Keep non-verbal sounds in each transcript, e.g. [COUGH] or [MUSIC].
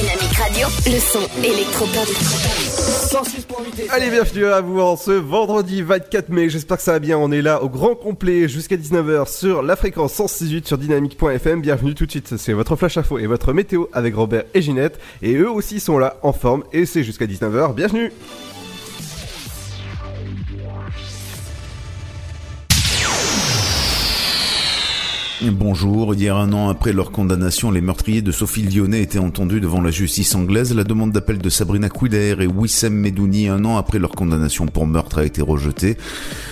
Dynamique Radio. Le son électropop. 106.8 Allez, bienvenue à vous en ce vendredi 24 mai. J'espère que ça va bien. On est là au grand complet jusqu'à 19h sur la fréquence 168 sur dynamique.fm. Bienvenue tout de suite. C'est votre flash info et votre météo avec Robert et Ginette. Et eux aussi sont là en forme et c'est jusqu'à 19h. Bienvenue. Bonjour, hier un an après leur condamnation, les meurtriers de Sophie Lyonnais étaient entendus devant la justice anglaise. La demande d'appel de Sabrina Couder et Wissem Medouni un an après leur condamnation pour meurtre a été rejetée.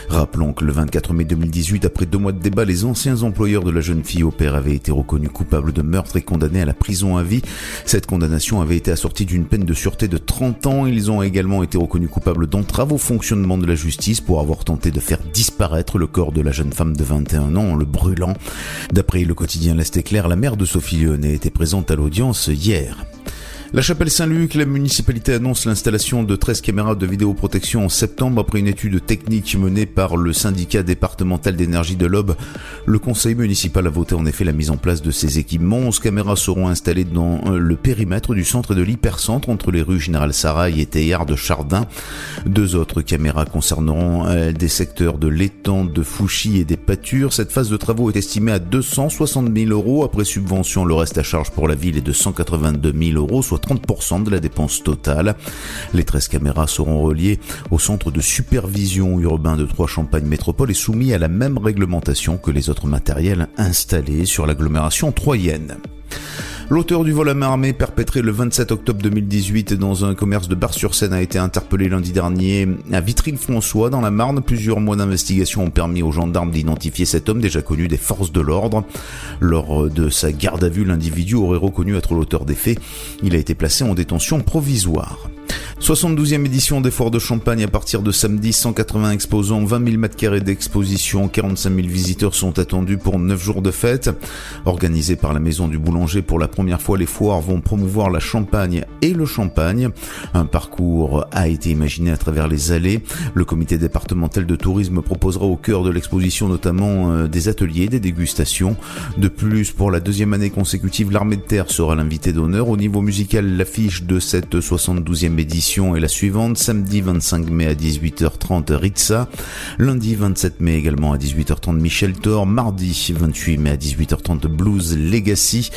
Rappelons que le 24 mai 2018, après deux mois de débat, les anciens employeurs de la jeune fille au père avaient été reconnus coupables de meurtre et condamnés à la prison à vie. Cette condamnation avait été assortie d'une peine de sûreté de 30 ans. Ils ont également été reconnus coupables d'entrave au fonctionnement de la justice pour avoir tenté de faire disparaître le corps de la jeune femme de 21 ans en le brûlant. D'après le quotidien L'Est éclair, la mère de Sophie Lyonnais était présente à l'audience hier. La chapelle Saint-Luc, la municipalité annonce l'installation de 13 caméras de vidéoprotection en septembre après une étude technique menée par le syndicat départemental d'énergie de l'Aube. Le conseil municipal a voté en effet la mise en place de ces équipements. 11 caméras seront installées dans euh, le périmètre du centre et de l'hypercentre entre les rues Général Sarail et Théard de Chardin. Deux autres caméras concerneront euh, des secteurs de l'étang, de Fouchy et des pâtures. Cette phase de travaux est estimée à 260 000 euros. Après subvention, le reste à charge pour la ville est de 182 000 euros, 30% de la dépense totale. Les 13 caméras seront reliées au centre de supervision urbain de Trois-Champagne Métropole et soumis à la même réglementation que les autres matériels installés sur l'agglomération troyenne. L'auteur du vol à main armée perpétré le 27 octobre 2018 dans un commerce de Bar-sur-Seine a été interpellé lundi dernier à Vitry-le-François dans la Marne. Plusieurs mois d'investigation ont permis aux gendarmes d'identifier cet homme déjà connu des forces de l'ordre. Lors de sa garde à vue, l'individu aurait reconnu être l'auteur des faits. Il a été placé en détention provisoire. 72e édition des Foires de Champagne à partir de samedi, 180 exposants, 20 000 m2 d'exposition, 45 000 visiteurs sont attendus pour 9 jours de fête. Organisée par la Maison du Boulanger pour la première fois, les foires vont promouvoir la Champagne et le Champagne. Un parcours a été imaginé à travers les allées. Le comité départemental de tourisme proposera au cœur de l'exposition notamment euh, des ateliers, des dégustations. De plus, pour la deuxième année consécutive, l'armée de terre sera l'invité d'honneur. Au niveau musical, l'affiche de cette 72e édition est la suivante. Samedi 25 mai à 18h30 Ritza. Lundi 27 mai également à 18h30 Michel Thor. Mardi 28 mai à 18h30 Blues Legacy.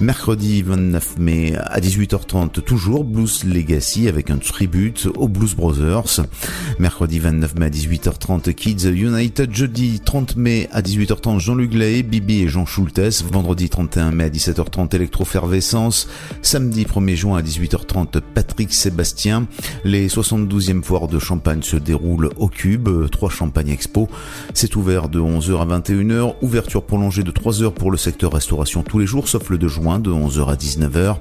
Mercredi 29 mai à 18h30 toujours Blues Legacy avec un tribute aux Blues Brothers. Mercredi 29 mai à 18h30 Kids United. Jeudi 30 mai à 18h30 Jean-Luc Lahaye, Bibi et Jean Schultes. Vendredi 31 mai à 17h30 Electrofervescence. Samedi 1er juin à 18h30 Patrick Sébastien. Les 72e foires de Champagne se déroulent au Cube, 3 Champagne Expo. C'est ouvert de 11h à 21h, ouverture prolongée de 3 heures pour le secteur restauration tous les jours, sauf le 2 juin de 11h à 19h.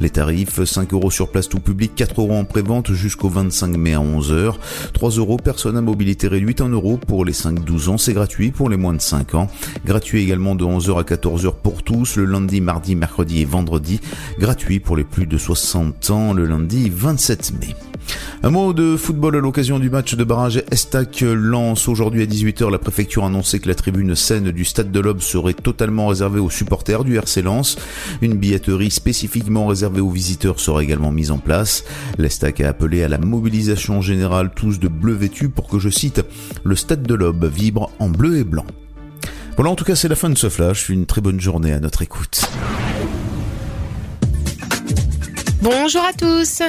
Les tarifs, 5 euros sur place tout public, 4 euros en prévente jusqu'au 25 mai à 11h, 3 euros personne à mobilité réduite, 1 euro pour les 5-12 ans, c'est gratuit pour les moins de 5 ans. Gratuit également de 11h à 14h pour tous, le lundi, mardi, mercredi et vendredi. Gratuit pour les plus de 60 ans, le lundi 27 mai. Un mot de football à l'occasion du match de barrage Estac lance aujourd'hui à 18h. La préfecture a annoncé que la tribune saine du stade de l'Aube serait totalement réservée aux supporters du RC Lens. Une billetterie spécifiquement réservée aux visiteurs sera également mise en place. L'Estac a appelé à la mobilisation générale tous de bleu vêtus pour que, je cite, le stade de l'Aube vibre en bleu et blanc. Voilà, en tout cas, c'est la fin de ce flash. Une très bonne journée à notre écoute. Bonjour à tous.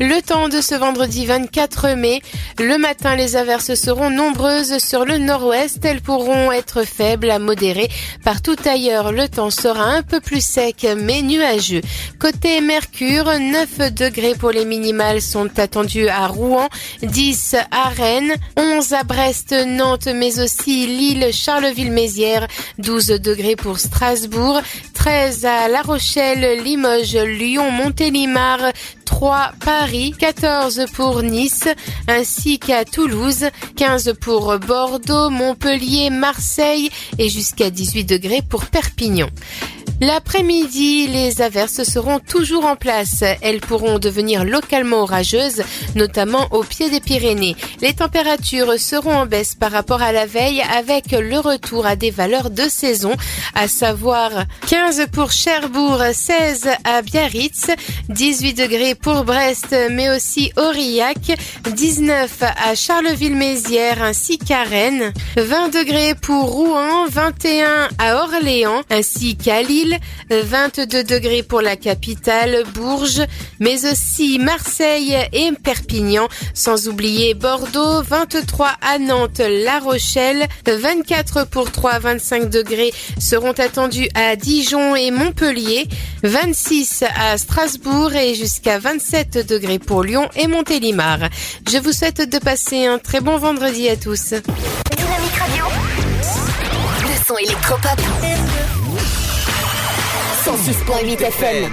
Le temps de ce vendredi 24 mai. Le matin, les averses seront nombreuses sur le nord-ouest. Elles pourront être faibles à modérées. Partout ailleurs, le temps sera un peu plus sec mais nuageux. Côté Mercure, 9 degrés pour les minimales sont attendus à Rouen, 10 à Rennes, 11 à Brest, Nantes, mais aussi Lille, Charleville-Mézières, 12 degrés pour Strasbourg, 13 à La Rochelle, Limoges, Lyon, Montélimar, Montélimar, 3 Paris, 14 pour Nice, ainsi qu'à Toulouse, 15 pour Bordeaux, Montpellier, Marseille et jusqu'à 18 degrés pour Perpignan. L'après-midi, les averses seront toujours en place. Elles pourront devenir localement orageuses, notamment au pied des Pyrénées. Les températures seront en baisse par rapport à la veille avec le retour à des valeurs de saison, à savoir 15 pour Cherbourg, 16 à Biarritz, 18 degrés pour Brest, mais aussi Aurillac, 19 à Charleville-Mézières ainsi qu'à Rennes, 20 degrés pour Rouen, 21 à Orléans ainsi qu'à Lille, 22 degrés pour la capitale, Bourges, mais aussi Marseille et Perpignan, sans oublier Bordeaux, 23 à Nantes, La Rochelle, 24 pour 3, 25 degrés seront attendus à Dijon et Montpellier, 26 à Strasbourg et jusqu'à 27 degrés pour Lyon et Montélimar. Je vous souhaite de passer un très bon vendredi à tous. Radio. Électropop. 106.8 FM.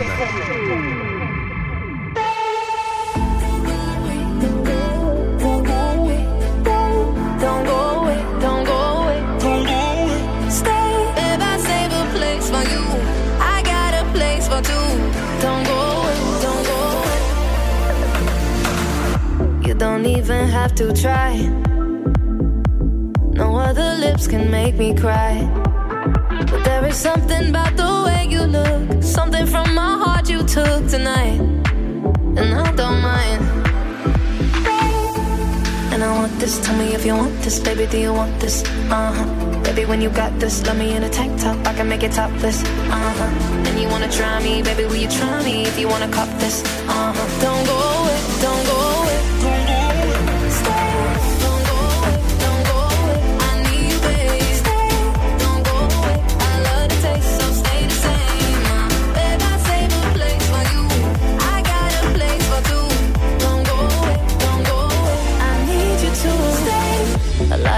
Don't go away, don't go away, don't go away. Stay, if I save a place for you, I got a place for two. Don't go away, don't go away. You don't even have to try. No other lips can make me cry. But there is something about the way you look, something from my heart you took tonight, and I don't mind. And I want this, tell me if you want this, baby, do you want this? Uh huh. Baby, when you got this, love me in a tank top, I can make it topless. Uh huh. And you wanna try me, baby, will you try me if you wanna cop this? Uh huh. Don't go away, don't go away,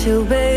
To be.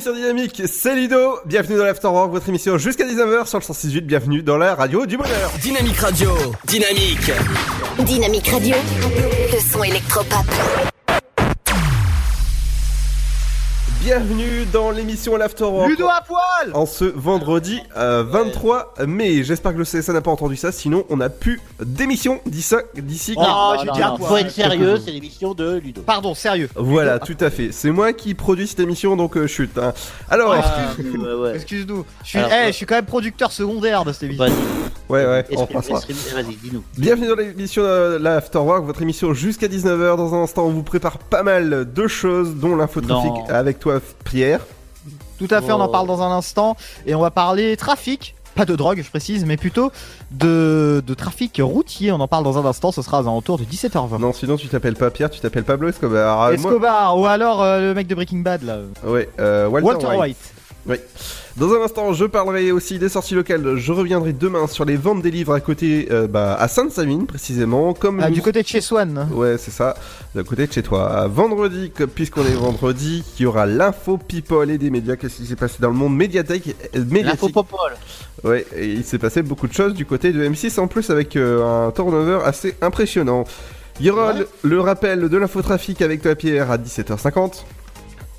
Bienvenue sur Dynamique, c'est Ludo, bienvenue dans l'Afterwork, votre émission jusqu'à 19h sur le 168, bienvenue dans la radio du bonheur. Dynamique Radio. Dynamique. Dynamique Radio. Le son électropop. Bienvenue dans l'émission l'Afterwork. Ludo à poil En ce vendredi euh, 23 mai, j'espère que le CSA n'a pas entendu ça, sinon on n'a plus d'émission d'ici d'ici Oh, Non, non, non, faut être sérieux, c'est l'émission de Ludo. Pardon, sérieux. Voilà, tout à fait. C'est moi qui produis cette émission, donc euh, chute. hein. Alors, Ah, Ouais, ouais. Excuse-nous. Je suis, eh, ouais. je suis quand même producteur secondaire de cette émission. Ouais, ouais, on passera. esprit- Vas-y, dis-nous. Bienvenue dans l'émission euh, La Afterwork, votre émission jusqu'à 19h. Dans un instant, on vous prépare pas mal de choses, dont l'infotrafic avec toi, Pierre. Tout à fait, on en Oh. parle dans un instant. Et on va parler trafic. Pas de drogue, je précise, mais plutôt de, de trafic routier. On en parle dans un instant. Ce sera aux alentours de 17h20. Non, sinon tu t'appelles pas Pierre, tu t'appelles Pablo Escobar. Ah, moi- Escobar, ou alors euh, le mec de Breaking Bad, là. Ouais, euh, Walter, Walter White. White. Oui. Dans un instant, je parlerai aussi des sorties locales. Je reviendrai demain sur les ventes des livres à côté, euh, bah, à Sainte-Savine précisément, comme Ah, du côté de chez Swan. Ouais, c'est ça, de côté de chez toi. Vendredi, puisqu'on est vendredi, il y aura l'info people et des médias. Qu'est-ce qui s'est passé dans le monde médiathèque, euh, médiatique? L'infopopole. Ouais, et il s'est passé beaucoup de choses du côté de M6 en plus avec euh, un turnover assez impressionnant. Il y aura Ouais. le, le rappel de l'infotrafic avec toi Pierre à 17h50.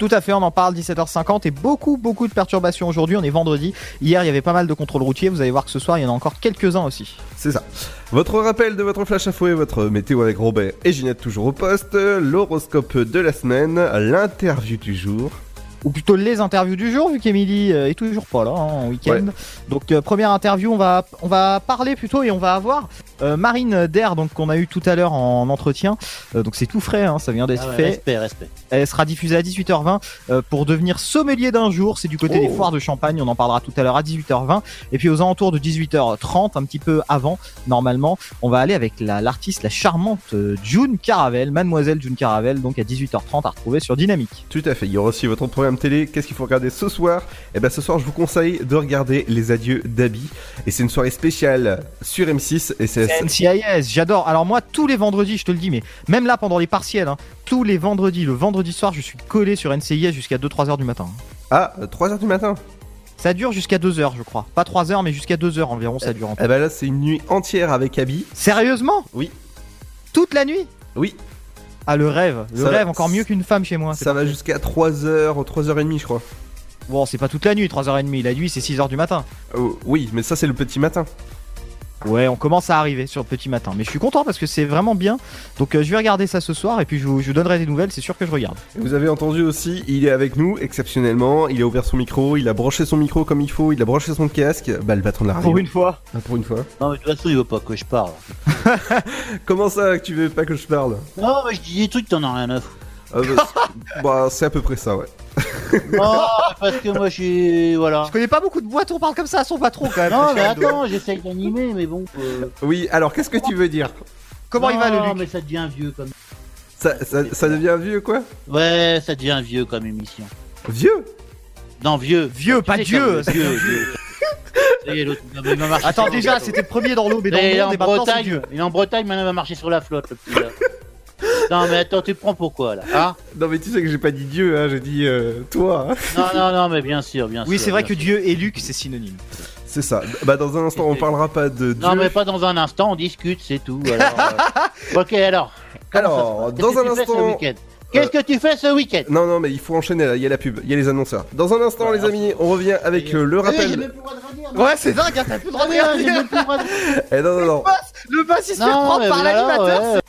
Tout à fait, on en parle 17h50 et beaucoup, beaucoup de perturbations aujourd'hui. On est vendredi. Hier, il y avait pas mal de contrôles routiers. Vous allez voir que ce soir, il y en a encore quelques-uns aussi. C'est ça. Votre rappel de votre flash info et votre météo avec Robert et Ginette toujours au poste, l'horoscope de la semaine, l'interview du jour. Ou plutôt les interviews du jour, vu qu'Emilie euh, est toujours pas là hein, en week-end. Donc euh, première interview, on va on va parler plutôt et on va avoir euh, Marine Der, donc qu'on a eu tout à l'heure en entretien. Euh, donc c'est tout frais, hein, ça vient d'être Ah ouais, fait. respect, respect. Elle sera diffusée à 18h20 euh, pour devenir sommelier d'un jour. C'est du côté Oh. des foires de Champagne. On en parlera tout à l'heure à 18h20. Et puis aux alentours de 18h30, un petit peu avant, normalement, on va aller avec la- l'artiste, la, charmante euh, June Caravel, mademoiselle June Caravel, donc à 18h30 à retrouver sur Dynamique. Tout à fait. Il y aura aussi votre programme télé. Qu'est-ce qu'il faut regarder ce soir? Eh ben ce soir, je vous conseille de regarder Les Adieux d'Abby. Et c'est une soirée spéciale sur M6 et c'est NCIS, j'adore. Alors moi, tous les vendredis, je te le dis, mais même là pendant les partiels, hein, tous les vendredis, le vendredi soir, je suis collé sur NCIS jusqu'à 2-3 heures du matin. ah 3h du matin? Ça dure jusqu'à 2 heures, je crois. Pas 3 heures, mais jusqu'à 2 heures environ, ça dure. en. Eh ben là, c'est une nuit entière avec Abby. Sérieusement? Oui. Toute la nuit? Oui. Ah, le rêve. Le Ça- rêve, encore mieux qu'une femme chez moi. Ça va jusqu'à 3h, 3h30 je crois. Bon, c'est pas toute la nuit, 3h30. La nuit, c'est 6h du matin. Oh, oui, mais ça c'est le petit matin. Ouais, on commence à arriver sur le petit matin. Mais je suis content parce que c'est vraiment bien. Donc euh, je vais regarder ça ce soir et puis je vous, je vous donnerai des nouvelles, c'est sûr que je regarde. Et Vous avez entendu aussi, il est avec nous exceptionnellement. Il a ouvert son micro, il a branché son micro comme il faut, il a branché son casque. Bah le patron de la radio. fois. Ah, pour une fois. Non, mais de toute façon, il veut pas que je parle. [LAUGHS] Comment ça que tu veux pas que je parle? Non, mais je dis des trucs, t'en as rien à foutre. Ah, bah, c'est- bah, c'est à peu près ça, ouais. [LAUGHS] Non, parce que moi, je suis. Voilà. Je connais pas beaucoup de boîtes, on parle comme ça à son patron quand même. Non, mais attends, j'essaye d'animer, mais bon. euh, Oui, alors qu'est-ce que tu veux dire? Comment il va le non, Luc? mais ça devient vieux comme. ça, ça, ça devient vieux quoi? Ouais, ça devient vieux comme émission. Vieux? Non, vieux. Vieux, Tu pas sais, Dieu, comme- Vieux, vieux. Ça y est, l'autre, il m'a marché Attends, sur- déjà, c'était le premier dans l'aube et dans il le est en et maintenant c'est Bretagne, Dieu. il est en Bretagne, maintenant il va marcher sur la flotte, le petit là. Non, mais attends, tu prends pourquoi là hein Non, mais tu sais que j'ai pas dit Dieu, hein, j'ai dit euh, toi. hein. Non, non, non, mais bien sûr, bien sûr. Oui, c'est vrai bien que sûr. Dieu et Luc, c'est synonyme. C'est ça. Bah, dans un instant, on parlera pas de Dieu. Non, mais pas dans un instant, on discute, c'est tout. Alors, euh, [LAUGHS] Ok, alors. comment Alors, ça se passe dans Qu'est-ce un que tu fais ce instant- week-end Qu'est-ce que tu fais ce week-end Non, non, mais il faut enchaîner là, il y a la pub, il y a les annonceurs. Dans un instant, les amis, on revient avec euh, le Ah oui, j'ai rappel. même plus le droit de rien dire, Ouais, c'est dingue, hein, t'as plus le droit de Ah rien oui, j'ai dire. même plus le droit de- Eh non, non, non. Le bass, il se fait Non, prendre mais par voilà, l'animateur. ouais.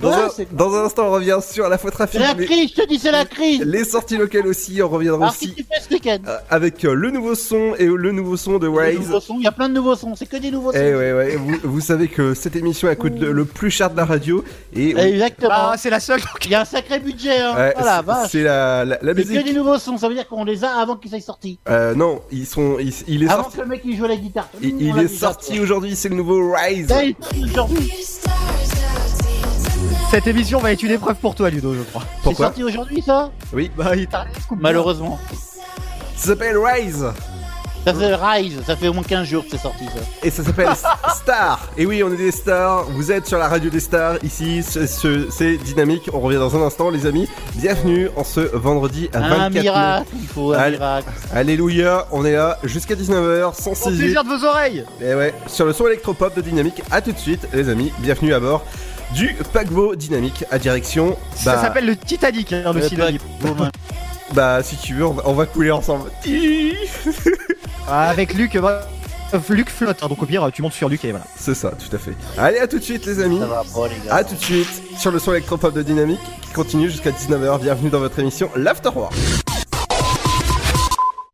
Dans, Ouais, un, c'est- dans un instant, on revient sur la C'est trafic. la mais crise, je te dis, c'est la crise les sorties locales aussi, on reviendra Alors, aussi tu fais ce week-end euh, avec euh, le nouveau son et le nouveau son de sons, Il y a plein de nouveaux sons, c'est que des nouveaux sons. Eh ouais, ouais, vous, vous savez que cette émission elle coûte le, le plus cher de la radio et Exactement. Bah, c'est la seule. Il y a un sacré budget, hein. ouais, voilà, c'est- la, la, la C'est que musique. des nouveaux sons, ça veut dire qu'on les a avant qu'ils soient sortis. Euh, non, ils sont, ils- il est Avant sorti, que le mec il joue à la guitare. il, il est sorti aujourd'hui, c'est le nouveau Rise. Ça, il est sorti aujourd'hui. Cette émission va être une épreuve pour toi, Ludo, je crois. C'est sorti aujourd'hui ça Oui, Bah, il t'a Malheureusement. ça s'appelle Rise Ça fait Rise, ça fait au moins 15 jours que c'est sorti ça. et ça s'appelle [LAUGHS] Star. Et oui, on est des stars. Vous êtes sur la radio des stars ici. ce- ce- C'est dynamique. On revient dans un instant, les amis. Bienvenue en ce vendredi à 24 Un mai. miracle, il faut un miracle. Alléluia, on est là jusqu'à 19h, Au 106 plaisir de vos oreilles. Et ouais, sur le son électropop de Dynamique. À tout de suite, les amis. Bienvenue à bord du paquebot Dynamique à direction. Ça s'appelle le Titanic, hein, le. Bah, si tu veux, on va, on va couler ensemble. [LAUGHS] Ah, Avec Luc, bah, Luc flotte, hein, donc au pire, tu montes sur Luc et voilà. C'est ça, tout à fait. Allez, à tout de suite, les amis. Ça va pas les gars. À tout de suite sur le son électropop de Dynamique qui continue jusqu'à 19h. Bienvenue dans votre émission L'Afterwork.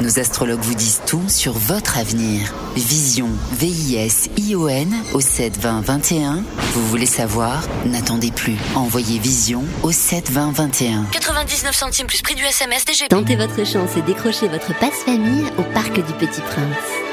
Nos astrologues vous disent tout sur votre avenir. Vision, V-I-S-I-O-N au 7 20 21. Vous voulez savoir? N'attendez plus. Envoyez Vision au 7 20 21. 99 centimes plus prix du SMS DGP. Tentez votre chance et décrochez votre passe-famille au Parc du Petit Prince.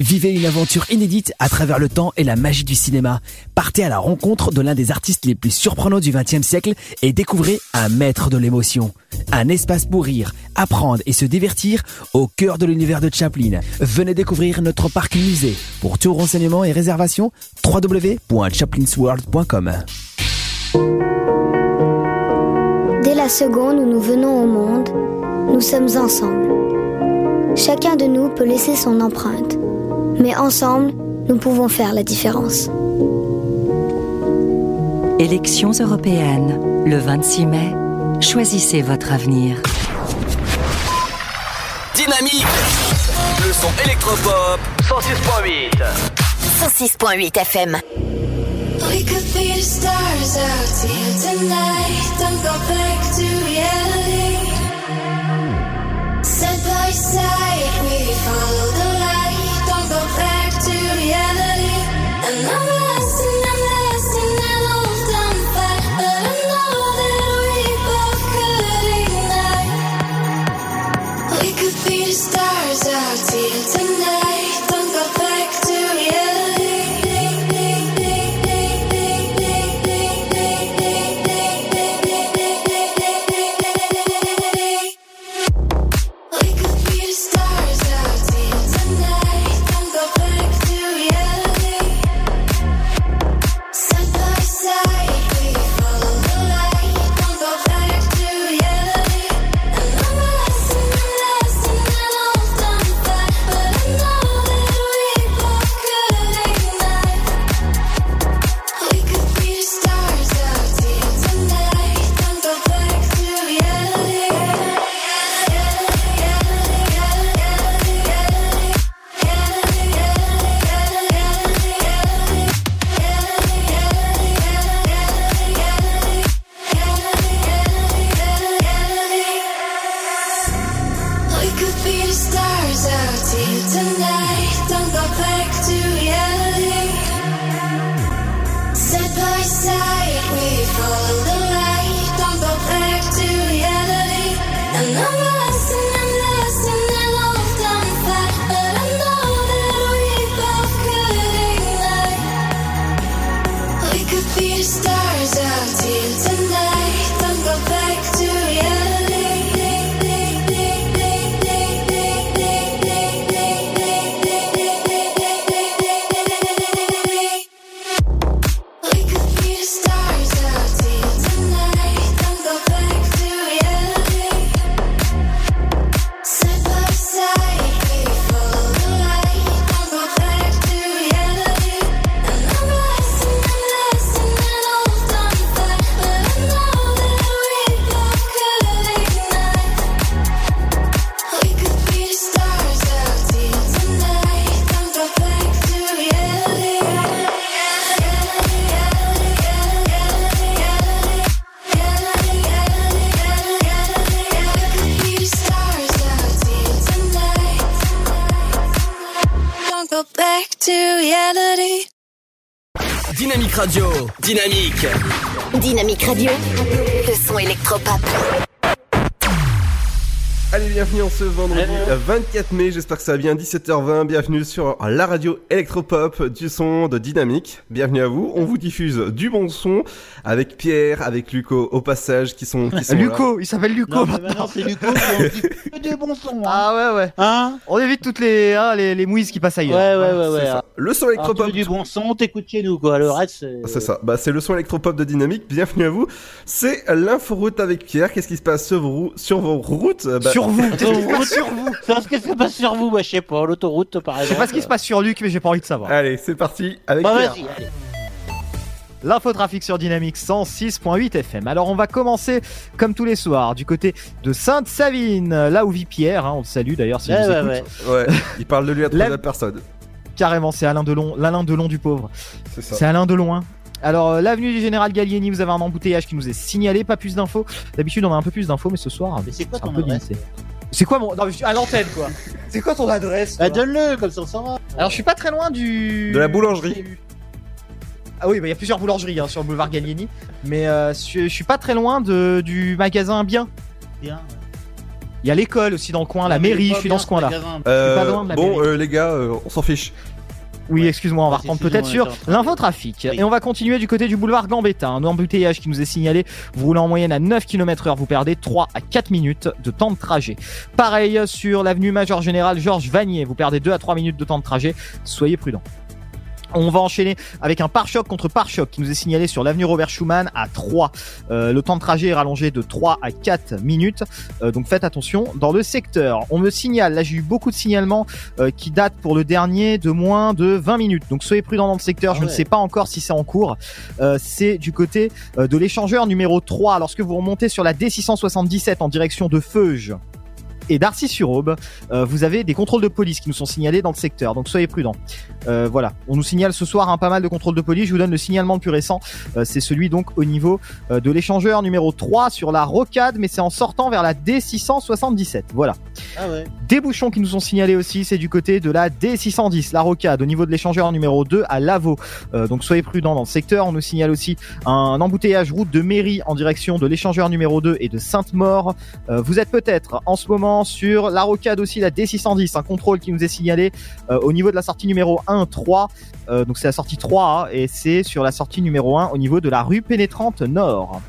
Vivez une aventure inédite à travers le temps et la magie du cinéma. Partez à la rencontre de l'un des artistes les plus surprenants du XXe siècle et découvrez un maître de l'émotion. Un espace pour rire, apprendre et se divertir au cœur de l'univers de Chaplin. Venez découvrir notre parc musée. Pour tout renseignement et réservation, www.chaplinsworld.com. Dès la seconde où nous venons au monde, nous sommes ensemble. Chacun de nous peut laisser son empreinte, mais ensemble, nous pouvons faire la différence. Élections européennes, le 26 mai. Choisissez votre avenir. Dynamique Le son électropop 106.8 106.8 FM. We could be the stars out here tonight. Don't go back to reality. Radio. Ce vendredi euh, 24 mai, j'espère que ça va bien, 17h20, bienvenue sur la radio électropop du son de Dynamique. Bienvenue à vous, on vous diffuse du bon son avec Pierre, avec Luco au passage qui sont, qui sont là. Luco, il s'appelle Luco Non, maintenant. maintenant c'est Luco qui bons sons. Hein. Ah ouais ouais. Hein On évite toutes les hein, les, les mouises qui passent Ouais, ailleurs. ouais, ouais, ouais. C'est ça. Le son Alors, tu électropop veux du bon son, t'écoutes chez nous, quoi. Le reste, c'est. C'est ça, bah c'est le son électropop de Dynamique, bienvenue à vous. C'est l'inforoute avec Pierre, qu'est-ce qui se passe sur vos, sur vos routes? Bah, Sur vous, qu'est-ce qui se Autoroute. passe sur vous [LAUGHS] Qu'est-ce qui se passe sur vous Bah, je sais pas, l'autoroute, par Je sais exemple. pas ce qui se passe sur Luc, mais j'ai pas envie de savoir. Allez, c'est parti avec Bah, Pierre. vas-y, allez. L'infotrafic sur Dynamique 106.8 FM. Alors on va commencer comme tous les soirs du côté de Sainte-Savine, là où vit Pierre, hein, on le salue d'ailleurs si Ouais, vous ouais, écoute. ouais. Ouais, il parle de lui à La- troisième personne. Carrément, c'est Alain Delon, l'Alain Delon du pauvre. C'est ça. C'est Alain Delon. hein. Alors, euh, l'avenue du Général Gallieni, vous avez un embouteillage qui nous est signalé, pas plus d'infos. D'habitude, on a un peu plus d'infos, mais ce soir, Mais c'est quoi un ton peu. C'est quoi mon. Non, mais je suis à l'antenne, quoi. C'est quoi ton adresse Bah, donne-le, comme ça on saura. Alors, je suis pas très loin du. De la boulangerie. Ah oui, bah, il y a plusieurs boulangeries hein, sur le boulevard Gallieni. Mais euh, je, je suis pas très loin de, du magasin Bien. Bien. Il y a l'école aussi dans le coin, la mairie, je suis dans ce magasin. Euh, pas loin de la bon, mairie. euh, les gars, euh, on s'en fiche. Oui, excuse-moi, on va reprendre peut-être sur l'infotrafic. Et on va continuer du côté du boulevard Gambetta, un embouteillage qui nous est signalé. Vous roulez en moyenne à 9 km heure, vous perdez 3 à 4 minutes de temps de trajet. Pareil sur l'avenue Major Général Georges Vanier, vous perdez 2 à 3 minutes de temps de trajet. Soyez prudents. On va enchaîner avec un pare-choc contre pare-choc qui nous est signalé sur l'avenue Robert Schumann à 3. Euh, le temps de trajet est rallongé de 3 à 4 minutes. Euh, donc faites attention dans le secteur. On me signale, là j'ai eu beaucoup de signalements euh, qui datent pour le dernier de moins de 20 minutes. Donc soyez prudents dans le secteur. Ah Je ne sais pas encore si c'est en cours. Euh, c'est du côté euh, de l'échangeur numéro 3. Lorsque vous remontez sur la D677 en direction de Feuge et d'Arcy-sur-Aube, euh, vous avez des contrôles de police qui nous sont signalés dans le secteur. Donc soyez prudents. Euh, voilà, on nous signale ce soir un pas mal de contrôles de police. Je vous donne le signalement le plus récent. Euh, c'est celui donc au niveau de l'échangeur numéro 3 sur la rocade, mais c'est en sortant vers la D677. Voilà. Ah ouais. Des bouchons qui nous sont signalés aussi, c'est du côté de la D610, la rocade, au niveau de l'échangeur numéro 2 à Lavaux. Donc soyez prudents dans le secteur. On nous signale aussi un embouteillage route de mairie en direction de l'échangeur numéro 2 et de Sainte-Maure. Vous êtes peut-être en ce moment sur la rocade aussi, la D610, un contrôle qui nous est signalé euh, au niveau de la sortie numéro 1, 3. Euh, donc c'est la sortie 3 et c'est sur la sortie numéro 1 au niveau de la rue pénétrante nord.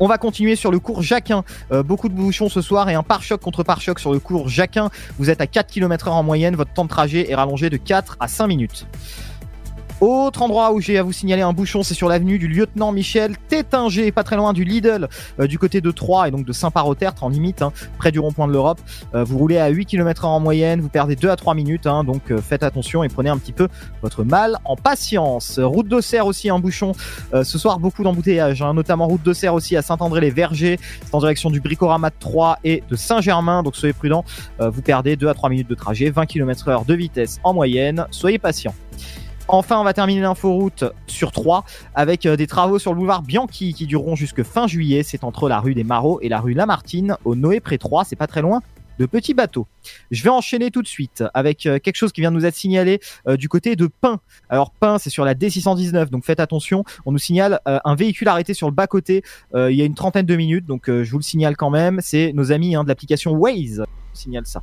On va continuer sur le cours Jacquin. Euh, beaucoup de bouchons ce soir et un pare-choc contre pare-choc sur le cours Jacquin. Vous êtes à 4 km heure en moyenne. Votre temps de trajet est rallongé de 4 à 5 minutes. Autre endroit où j'ai à vous signaler un bouchon, c'est sur l'avenue du lieutenant Michel Tétinger, pas très loin du Lidl, euh, du côté de Troyes et donc de Saint-Par-au-Tertre en limite, hein, près du rond-point de l'Europe. Euh, vous roulez à 8 km en moyenne, vous perdez 2 à 3 minutes, hein, donc euh, faites attention et prenez un petit peu votre mal en patience. Route d'Auxerre aussi un bouchon. Euh, ce soir beaucoup d'embouteillages, hein, notamment route d'Auxerre aussi à Saint-André-les-Vergers, c'est en direction du Bricorama de Troyes et de Saint-Germain, donc soyez prudents, Euh, vous perdez 2 à 3 minutes de trajet, 20 km heure de vitesse en moyenne, soyez patients. Enfin, on va terminer l'inforoute sur 3 avec euh, des travaux sur le boulevard Bianchi qui dureront jusque fin juillet. C'est entre la rue des Marauds et la rue Lamartine au Noé près 3. C'est pas très loin de petits bateaux. Je vais enchaîner tout de suite avec euh, quelque chose qui vient de nous être signalé euh, du côté de Pin. Alors Pin, c'est sur la D619, donc faites attention. On nous signale un véhicule arrêté sur le bas côté. Euh, il y a une trentaine de minutes, donc je vous le signale quand même. C'est nos amis hein, de l'application Waze qui signalent ça.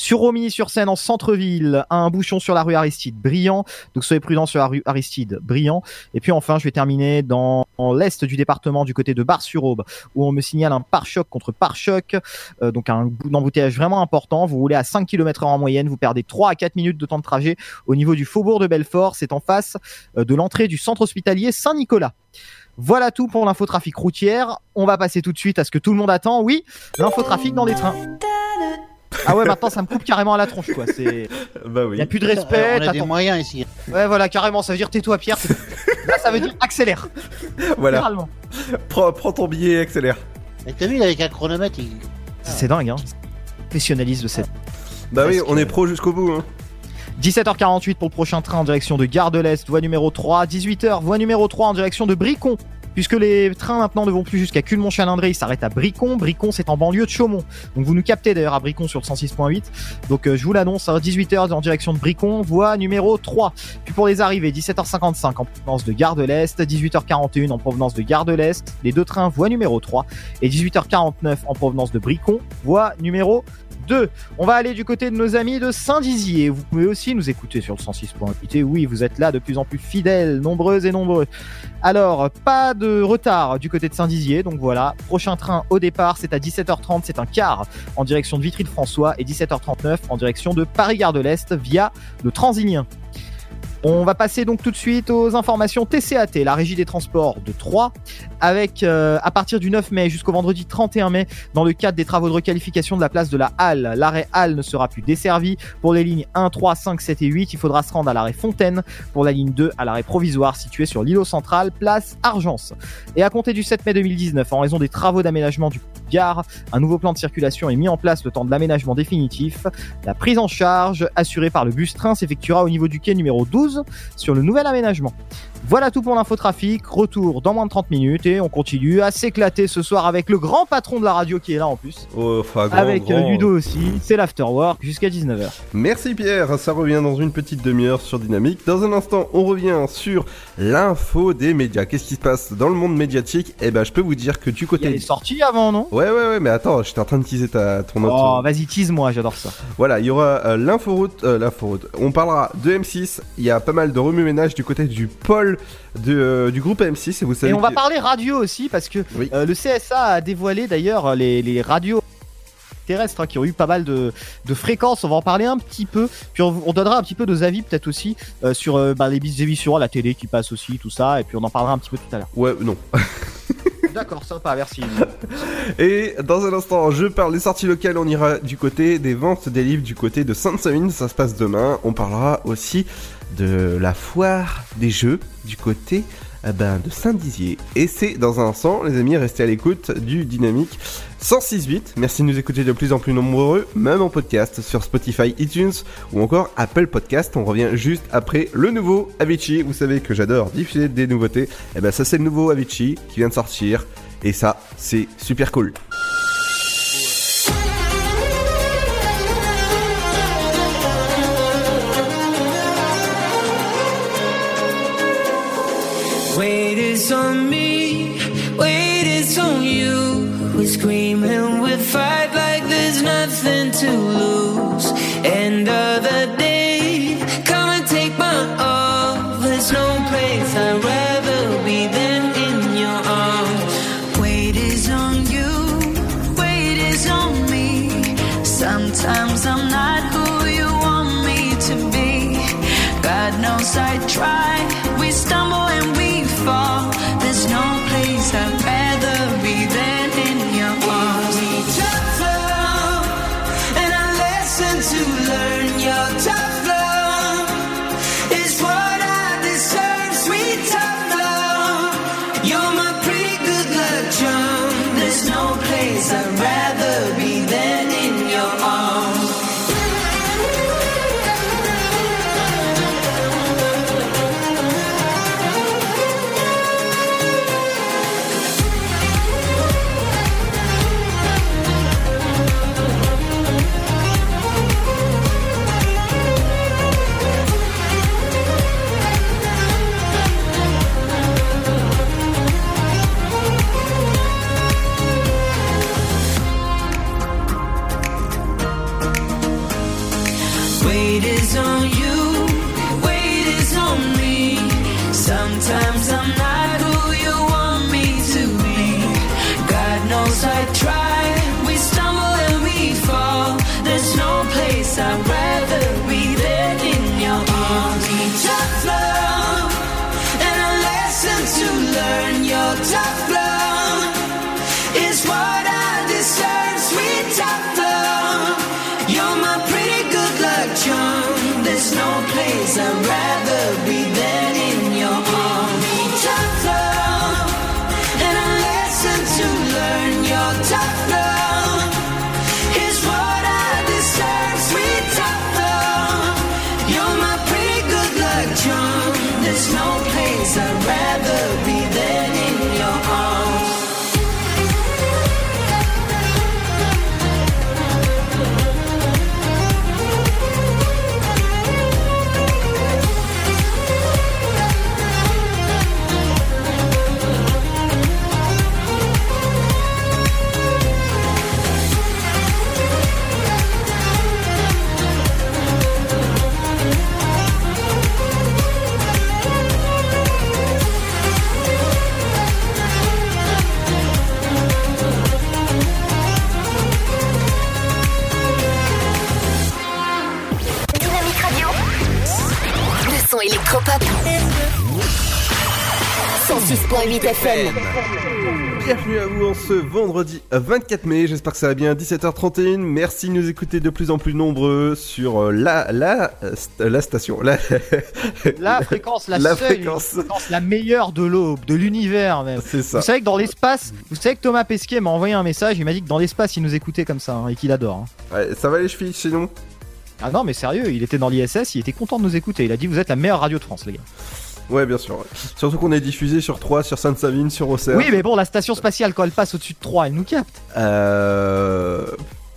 Sur Romilly-sur-Seine, en centre-ville, un bouchon sur la rue Aristide, brillant. Donc soyez prudents sur la rue Aristide, brillant. Et puis enfin, je vais terminer dans l'est du département, du côté de Bar-sur-Aube, où on me signale un pare-choc contre pare-choc. Euh, donc un bout d'embouteillage vraiment important. Vous roulez à 5 km en moyenne, vous perdez 3 à 4 minutes de temps de trajet au niveau du faubourg de Belfort. C'est en face euh, de l'entrée du centre hospitalier Saint-Nicolas. Voilà tout pour l'infotrafic routière. On va passer tout de suite à ce que tout le monde attend. Oui, l'infotrafic dans les trains. Ah ouais, maintenant ça me coupe carrément à la tronche quoi. C'est. Bah oui. Y a plus de respect. On a des t'attends- moyens ici. Ouais, voilà, carrément. Ça veut dire tais-toi, Pierre. c'est- Là, ça veut dire accélère. Voilà. Prends, prends ton billet et accélère. Mais t'as vu, il avec un chronomètre, il... C'est dingue, hein. Professionnaliste de cette. Bah oui, on est pro jusqu'au bout. Hein. 17h48 pour le prochain train en direction de Gare de l'Est, voie numéro 3. 18h, voie numéro 3 en direction de Bricon. Puisque les trains maintenant ne vont plus jusqu'à Culmont-Chalindré, ils s'arrêtent à Bricon. Bricon, c'est en banlieue de Chaumont. Donc vous nous captez d'ailleurs à Bricon sur le 106.8. Donc euh, je vous l'annonce, à 18h en direction de Bricon, voie numéro 3. Puis pour les arrivées, 17h55 en provenance de Gare de l'Est, 18h41 en provenance de Gare de l'Est, les deux trains voie numéro 3, et 18h49 en provenance de Bricon, voie numéro 2. On va aller du côté de nos amis de Saint-Dizier. Vous pouvez aussi nous écouter sur le 106.8. Et oui, vous êtes là de plus en plus fidèles, nombreuses et nombreux. Alors, pas de retard du côté de Saint-Dizier. Donc voilà, prochain train au départ, c'est à 17h30, c'est un quart en direction de Vitry-le-François et 17h39 en direction de Paris-Gare de l'Est via le Transilien. On va passer donc tout de suite aux informations TCAT, la régie des transports de Troyes, avec euh, à partir du 9 mai jusqu'au vendredi 31 mai, dans le cadre des travaux de requalification de la place de la Halle. L'arrêt Halle ne sera plus desservi. Pour les lignes 1, 3, 5, 7 et 8, il faudra se rendre à l'arrêt Fontaine. Pour la ligne 2, à l'arrêt provisoire situé sur l'îlot central, place Argence. Et à compter du 7 mai 2019, en raison des travaux d'aménagement du gare, un nouveau plan de circulation est mis en place le temps de l'aménagement définitif. La prise en charge assurée par le bus train s'effectuera au niveau du quai numéro 12 sur le nouvel aménagement. Voilà tout pour l'infotrafic. Retour dans moins de 30 minutes et on continue à s'éclater ce soir avec le grand patron de la radio qui est là en plus. Oh, enfin, grand, avec euh, grand. Ludo aussi. C'est l'afterwork jusqu'à 19h. Merci Pierre, ça revient dans une petite demi-heure sur Dynamique. Dans un instant, on revient sur l'info des médias. Qu'est-ce qui se passe dans le monde médiatique? Eh ben, je peux vous dire que du côté. Il est sorti avant, non? Ouais, ouais, ouais, mais attends, j'étais en train de teaser ta, ton autre. Oh, vas-y, tease-moi, j'adore ça. Voilà, il y aura euh, l'inforoute, euh, l'inforoute. On parlera de M6. Il y a pas mal de remue-ménage du côté du pôle de, euh, du groupe M6 et vous savez. Et on va parler radio aussi parce que euh, le CSA a dévoilé d'ailleurs les, les radios terrestres hein, qui ont eu pas mal de, de fréquences. On va en parler un petit peu. Puis on, on donnera un petit peu nos avis peut-être aussi euh, sur euh, bah, les émissions à la télé qui passent aussi, tout ça. Et puis on en parlera un petit peu tout à l'heure. Ouais, non. [LAUGHS] D'accord, sympa, merci. [LAUGHS] Et dans un instant, je parle des sorties locales. On ira du côté des ventes des livres du côté de Sainte-Savine. Ça se passe demain. On parlera aussi de la foire des jeux du côté eh ben, de Saint-Dizier. Et c'est dans un instant, les amis, restez à l'écoute du Dynamique 106.8. Merci de nous écouter de plus en plus nombreux, même en podcast sur Spotify, iTunes ou encore Apple Podcast. On revient juste après le nouveau Avicii. Vous savez que j'adore diffuser des nouveautés. Et ben ça c'est le nouveau Avicii qui vient de sortir. Et ça, c'est super cool. Wait, is on me. Wait, is on you. We scream and we fight like there's nothing to lose. End of the day, come and take my all. There's no place I'd rather be than in your arms. Wait is on you. Wait is on me. Sometimes I'm not who you want me to be. God knows I try. 106.8 FM. Bienvenue à vous en ce vendredi 24 mai, j'espère que ça va bien, 17h31, merci de nous écouter de plus en plus nombreux sur euh, la, la, euh, st- la station, la, [LAUGHS] La fréquence, la, [LAUGHS] La seule, fréquence. fréquence, la meilleure de l'aube, de l'univers même. C'est ça. Vous savez que dans l'espace, vous savez que Thomas Pesquet m'a envoyé un message, il m'a dit que dans l'espace il nous écoutait comme ça hein, et qu'il adore. hein. Ouais, ça va les chevilles sinon Ah non mais sérieux, il était dans l'ISS, il était content de nous écouter, il a dit vous êtes la meilleure radio de France les gars. Ouais bien sûr, ouais. surtout qu'on est diffusé sur 3, sur Sainte-Savine, sur Auxerre. Oui mais bon la station spatiale quand elle passe au-dessus de 3 elle nous capte. Euh...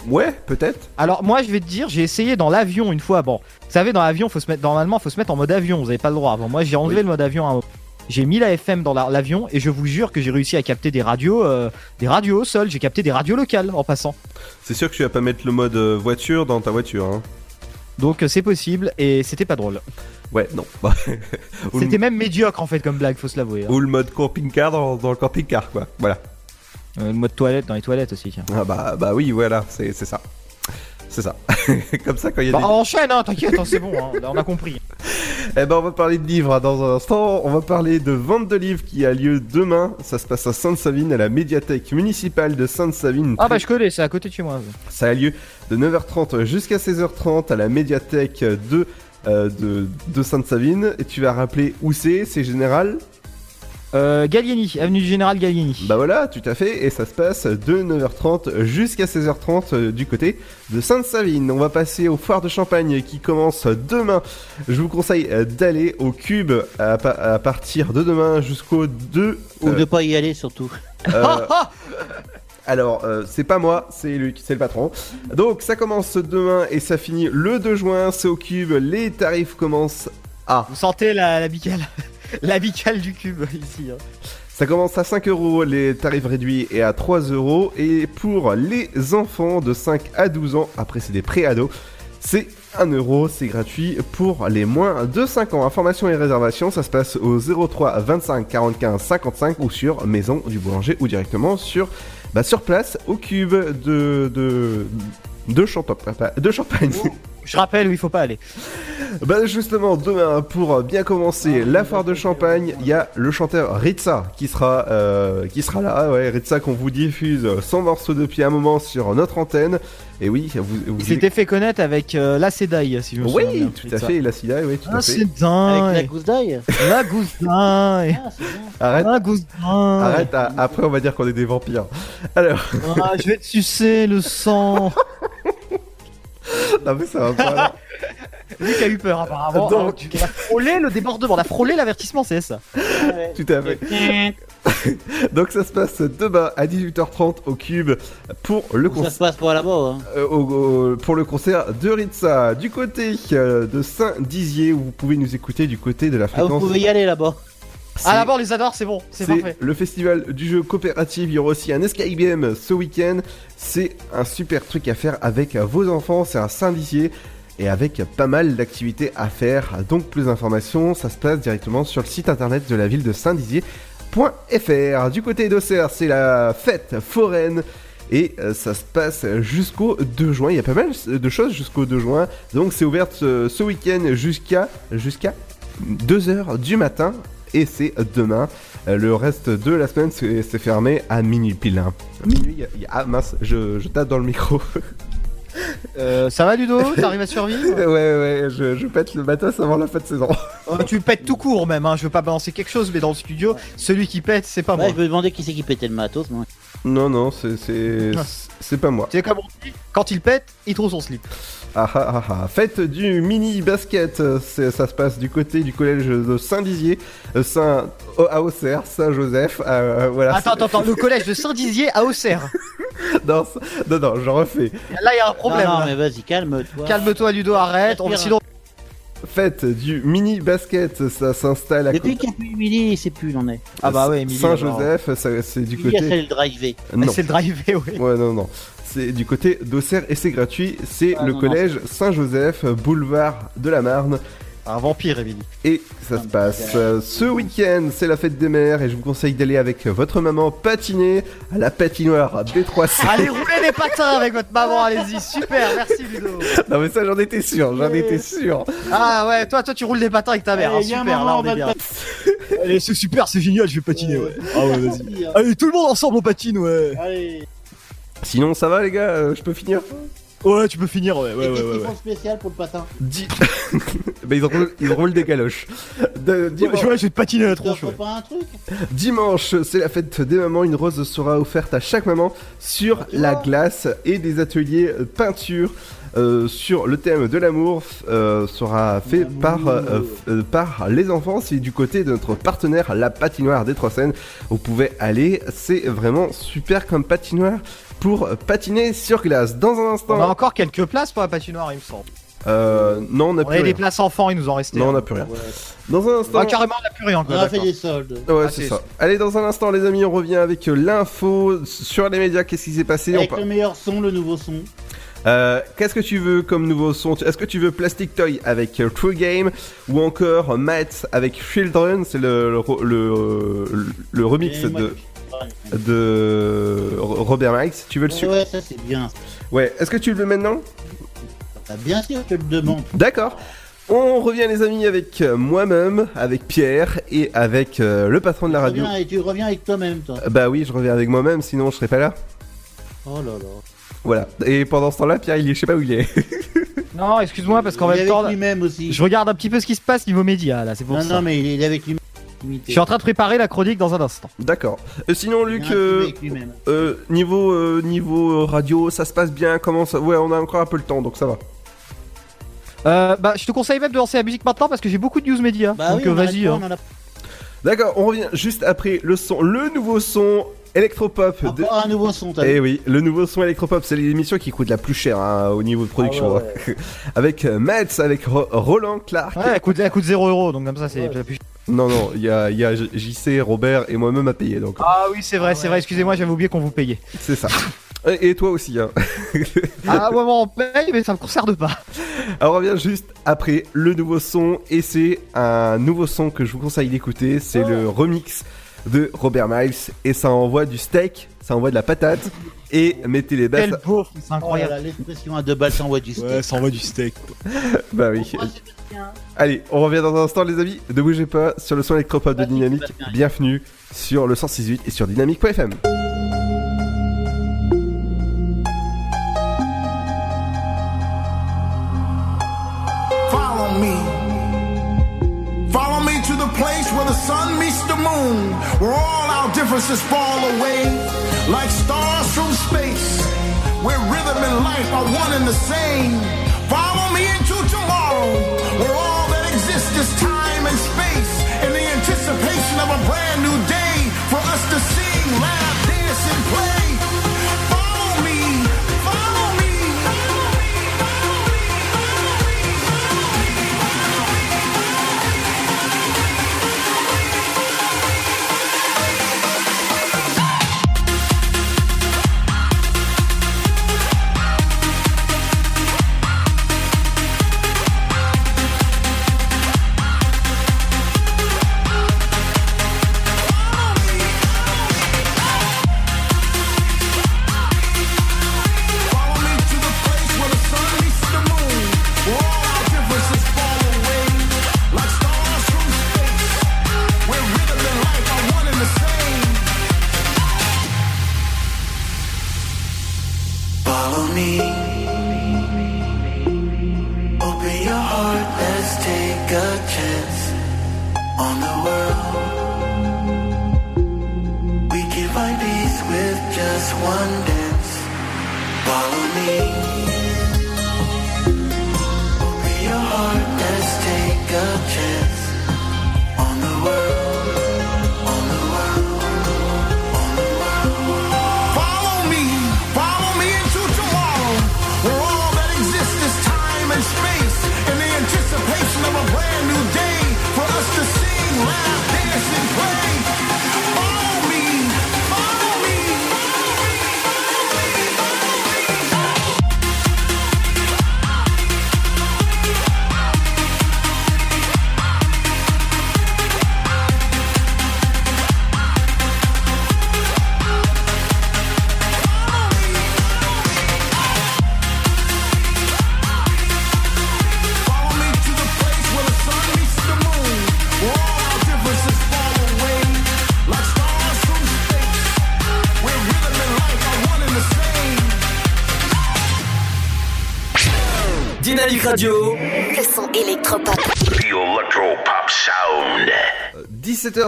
Ouais, peut-être. Alors moi je vais te dire, j'ai essayé dans l'avion une fois, bon, vous savez dans l'avion faut se mettre, normalement faut se mettre en mode avion, vous avez pas le droit avant. Moi j'ai enlevé Oui. le mode avion. J'ai mis la FM dans la- l'avion et je vous jure que j'ai réussi à capter des radios, euh, des radios au sol. J'ai capté des radios locales en passant. C'est sûr que tu vas pas mettre le mode euh, voiture dans ta voiture. Hein. Donc euh, c'est possible et c'était pas drôle. Ouais, non. [LAUGHS] C'était même médiocre en fait comme blague, faut se l'avouer. hein. ou le mode camping-car dans, dans le camping-car, quoi. Voilà. Euh, le mode toilette dans les toilettes aussi. Tiens. Ah bah, bah oui, voilà, c'est ça. C'est ça. [LAUGHS] Comme ça, quand il y a Bah, des... enchaîne, hein, t'inquiète, hein, c'est bon, hein, on a compris. [LAUGHS] Eh ben, on va parler de livres hein, dans un instant. On va parler de vente de livres qui a lieu demain. Ça se passe à Sainte-Savine, à la médiathèque municipale de Sainte-Savine. Ah bah je connais, c'est à côté de chez moi. Ça a lieu de 9h30 jusqu'à 16h30 à la médiathèque de, euh, de, de Sainte-Savine. Et tu vas rappeler où c'est C'est général Euh, Gallieni, avenue du Général Gallieni. Bah voilà, tout à fait. Et ça se passe de 9h30 jusqu'à 16h30 euh, du côté de Sainte-Savine. On va passer au foire de Champagne qui commence demain. Je vous conseille d'aller au Cube à, pa- à partir de demain jusqu'au 2. Ou euh, de pas y aller surtout. [LAUGHS] Alors, euh, c'est pas moi, c'est Luc, c'est le patron. Donc, ça commence demain et ça finit le 2 juin. C'est au Cube. Les tarifs commencent à. Vous sentez la, la bicale [LAUGHS] La bicale du cube ici. hein. Ça commence à 5 euros, les tarifs réduits et à 3 euros. Et pour les enfants de 5 à 12 ans, après c'est des pré-ados, c'est 1 euro, c'est gratuit pour les moins de 5 ans. Information et réservation, ça se passe au 03 25 45 55 ou sur Maison du Boulanger ou directement sur, bah, sur place au cube de, de, de, Chanto- de Champagne. Je rappelle où il faut pas aller. Bah justement, demain, pour bien commencer la foire de Champagne, il y a le chanteur Ritza qui sera, euh, qui sera là. Ouais, Ritza qu'on vous diffuse son morceau depuis un moment sur notre antenne. Et oui, vous, vous Il s'était fait connaître avec euh, la Sedai, si je me souviens Oui, bien. tout à fait, la SIDA, oui, tout Ah, à fait. c'est dingue. Avec la gousse d'ail La gousse d'ail. Arrête, La gousse d'ail. arrête, à- après on va dire qu'on est des vampires. Alors, Ah, je vais te sucer le sang. [LAUGHS] [LAUGHS] non mais ça va pas. là. [LAUGHS] Luc a eu peur apparemment. Donc- Ah, on a frôlé le débordement, on a frôlé l'avertissement, c'est ça. Tout à fait. [LAUGHS] Donc ça se passe demain à 18h30 au Cube pour le Ça concert. se passe pas là-bas. Hein. euh, au- au- pour le concert de Ritza du côté euh, de Saint-Dizier où vous pouvez nous écouter du côté de la Ah, vous fréquence. pouvez y aller là-bas. Ah d'abord les adore, c'est bon, c'est parfait. le festival du jeu coopératif. Il y aura aussi un escape game ce week-end. C'est un super truc à faire avec vos enfants. C'est à Saint-Dizier et avec pas mal d'activités à faire. Donc plus d'informations, ça se passe directement sur le site internet de la ville de Saint-Dizier.fr. Du côté d'Auxerre, c'est la fête foraine. Et euh, ça se passe jusqu'au 2 juin. Il y a pas mal de choses jusqu'au 2 juin. Donc c'est ouvert ce, ce week-end jusqu'à jusqu'à 2h du matin. Et c'est demain. Euh, Le reste de la semaine, c'est fermé à minuit pile. hein. Minuit, il y a- il y a- ah mince, je, je tape dans le micro. [LAUGHS] Euh, ça va Ludo? T'arrives à survivre? [LAUGHS] Ouais, ouais, je, je pète le matos avant la fin de saison. Euh, [LAUGHS] Tu pètes tout court même, hein. je veux pas balancer quelque chose, mais dans le studio, celui qui pète, c'est pas Ouais, moi. je me demandais qui c'est qui pétait le matos. moi. Non, non, c'est c'est pas moi. C'est comme on dit, quand il pète, il trouve son slip. Ah ah ah ah. Fête du mini basket, euh, c'est- ça se passe du côté du collège de Saint-Dizier, euh, Saint oh, à Auxerre, Saint-Joseph, euh, voilà. Attends, attends, attends, le collège de Saint-Dizier à Auxerre. [LAUGHS] non, non, non, je refais. Là, il y a un problème. Non, mais vas-y, calme-toi. Calme-toi, Ludo, arrête. On... Sinon, Fête du mini basket, ça s'installe à Depuis qu'il n'y a plus il sait plus où il en est. Ah bah ouais, Émilie, Saint-Joseph, ça- c'est du côté. celle driver. Non. c'est le drivé, oui. Ouais, non, non. C'est du côté d'Auxerre et c'est gratuit. C'est Ah, le non, collège Saint-Joseph, boulevard de la Marne. Un vampire, Émilie. Et ça se passe euh, ce week-end, c'est la fête des mères et je vous conseille d'aller avec votre maman patiner à la patinoire à B3C. [LAUGHS] Allez, roulez les patins avec votre maman, allez-y. Super, merci Ludo. non mais ça j'en étais sûr, j'en étais sûr. Ah ouais, toi, toi tu roules des patins avec ta mère. hein, Allez, super, là maman, on est bien. Allez, c'est super, c'est génial, je vais patiner, ouais. Ah ouais, vas-y. Allez, tout le monde ensemble on patine, ouais. Allez. Sinon ça va les gars, euh, je peux finir? Ouais, tu peux finir, ouais, ouais, Et ouais, qu'est-ce ouais. qu'ils ouais. font spécial pour le patin Di- [LAUGHS] bah, ils, roulent, ils roulent des galoches. De- dimanche, je, ouais, je vais te patiner la tronche, pas un truc dimanche, c'est la fête des mamans. Une rose sera offerte à chaque maman sur la glace et des ateliers peinture. euh, sur le thème de l'amour euh, sera fait par, euh, par les enfants. C'est du côté de notre partenaire, la patinoire des Trois Seines. Vous pouvez aller, c'est vraiment super comme patinoire pour patiner sur glace. Dans un instant, On a encore quelques places pour la patinoire, il me semble. euh, non, on n'a On plus avait des rien. places enfants, il nous en restait. Non, on n'a plus rien. Dans un instant, Ah, carrément, on n'a plus rien On a fait des soldes. Ouais, Ah, c'est ça. Allez, dans un instant, les amis, on revient avec l'info sur les médias. Qu'est-ce qui s'est passé Avec le meilleur son, le nouveau son. Euh, Qu'est-ce que tu veux comme nouveau son Est-ce que tu veux Plastic Toy avec euh, True Game ou encore Matt avec Children? C'est le, le, ro- le, le remix de, de Ro- Robert Mike. Tu veux le suivre ouais, ça c'est bien. Ouais. Est-ce que tu le veux maintenant? Ah, bien sûr, je te le demande. D'accord. On revient les amis avec moi-même, avec Pierre et avec euh, le patron de la radio. Reviens, et tu reviens avec toi-même, toi. Bah oui, je reviens avec moi-même, sinon je serais pas là. Oh là là. Voilà. Et pendant ce temps-là, Pierre, il est, je sais pas où il est. Non, excuse-moi, parce qu'en Il est même temps, avec lui-même aussi. je regarde un petit peu ce qui se passe niveau médias, là, c'est pour Non, ça. non, mais il est avec lui-même. Je suis en train de préparer la chronique dans un instant. D'accord. Euh, sinon, Luc, euh, euh, niveau euh, niveau radio, ça se passe bien? Comment ça Ouais, on a encore un peu le temps, donc ça va. Euh, bah, je te conseille même de lancer la musique maintenant parce que j'ai beaucoup de news médias. Bah donc oui, vas-y. hein. a D'accord, on revient juste après le son, le nouveau son électropop. De... Un nouveau son, t'as Eh vu oui, le nouveau son électropop, c'est l'émission qui coûte la plus cher hein, au niveau de production. Ah ouais, hein. [LAUGHS] avec Metz, avec Ro- Roland Clark. Ouais, elle coûte, elle coûte 0 euros, donc comme ça, c'est plus. Non, non, il y a, y JC, Robert et moi-même à payer, donc Ah oui, c'est vrai, c'est vrai, excusez-moi, j'avais oublié qu'on vous payait. c'est ça. Et toi aussi, hein. [LAUGHS] Ah, ouais, bon, on paye, mais ça me concerne pas. Alors on revient juste après le nouveau son et c'est un nouveau son que je vous conseille d'écouter, c'est le remix de Robert Miles et ça envoie du steak, ça envoie de la patate et mettez les basses. Quel beau, c'est Oh incroyable. là, l'expression à deux balles s'envoie du steak. ça envoie du steak. Bah oui. Allez, on revient dans un instant les amis, ne bougez pas sur le son électropop de Dynamique. Bienvenue sur le 168 et sur dynamique.fm. Follow me. Follow me to the place where the sun meets the moon, where all our differences fall away like stars from space, where rhythm and life are one and the same. Follow me into where all that exists is time and space, in the anticipation of a brand new day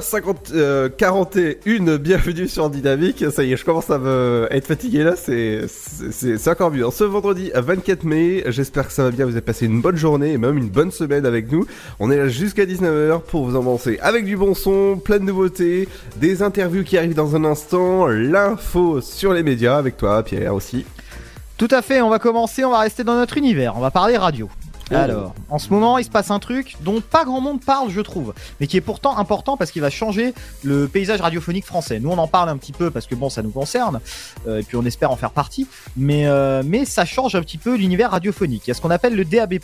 17h41, bienvenue sur Dynamique. Ça y est, je commence à me être fatigué là, c'est encore mieux. Ce vendredi 24 mai, j'espère que ça va bien, vous avez passé une bonne journée et même une bonne semaine avec nous. On est là jusqu'à 19h pour vous avancer avec du bon son, plein de nouveautés, des interviews qui arrivent dans un instant, l'info sur les médias avec toi Pierre aussi. Tout à fait, on va commencer, on va rester dans notre univers, on va parler radio. Oh. Alors, en ce moment, il se passe un truc dont pas grand monde parle, je trouve, mais qui est pourtant important parce qu'il va changer le paysage radiophonique français. Nous, on en parle un petit peu parce que bon, ça nous concerne, euh, et puis on espère en faire partie, mais, euh, mais ça change un petit peu l'univers radiophonique. Il y a ce qu'on appelle le DAB+,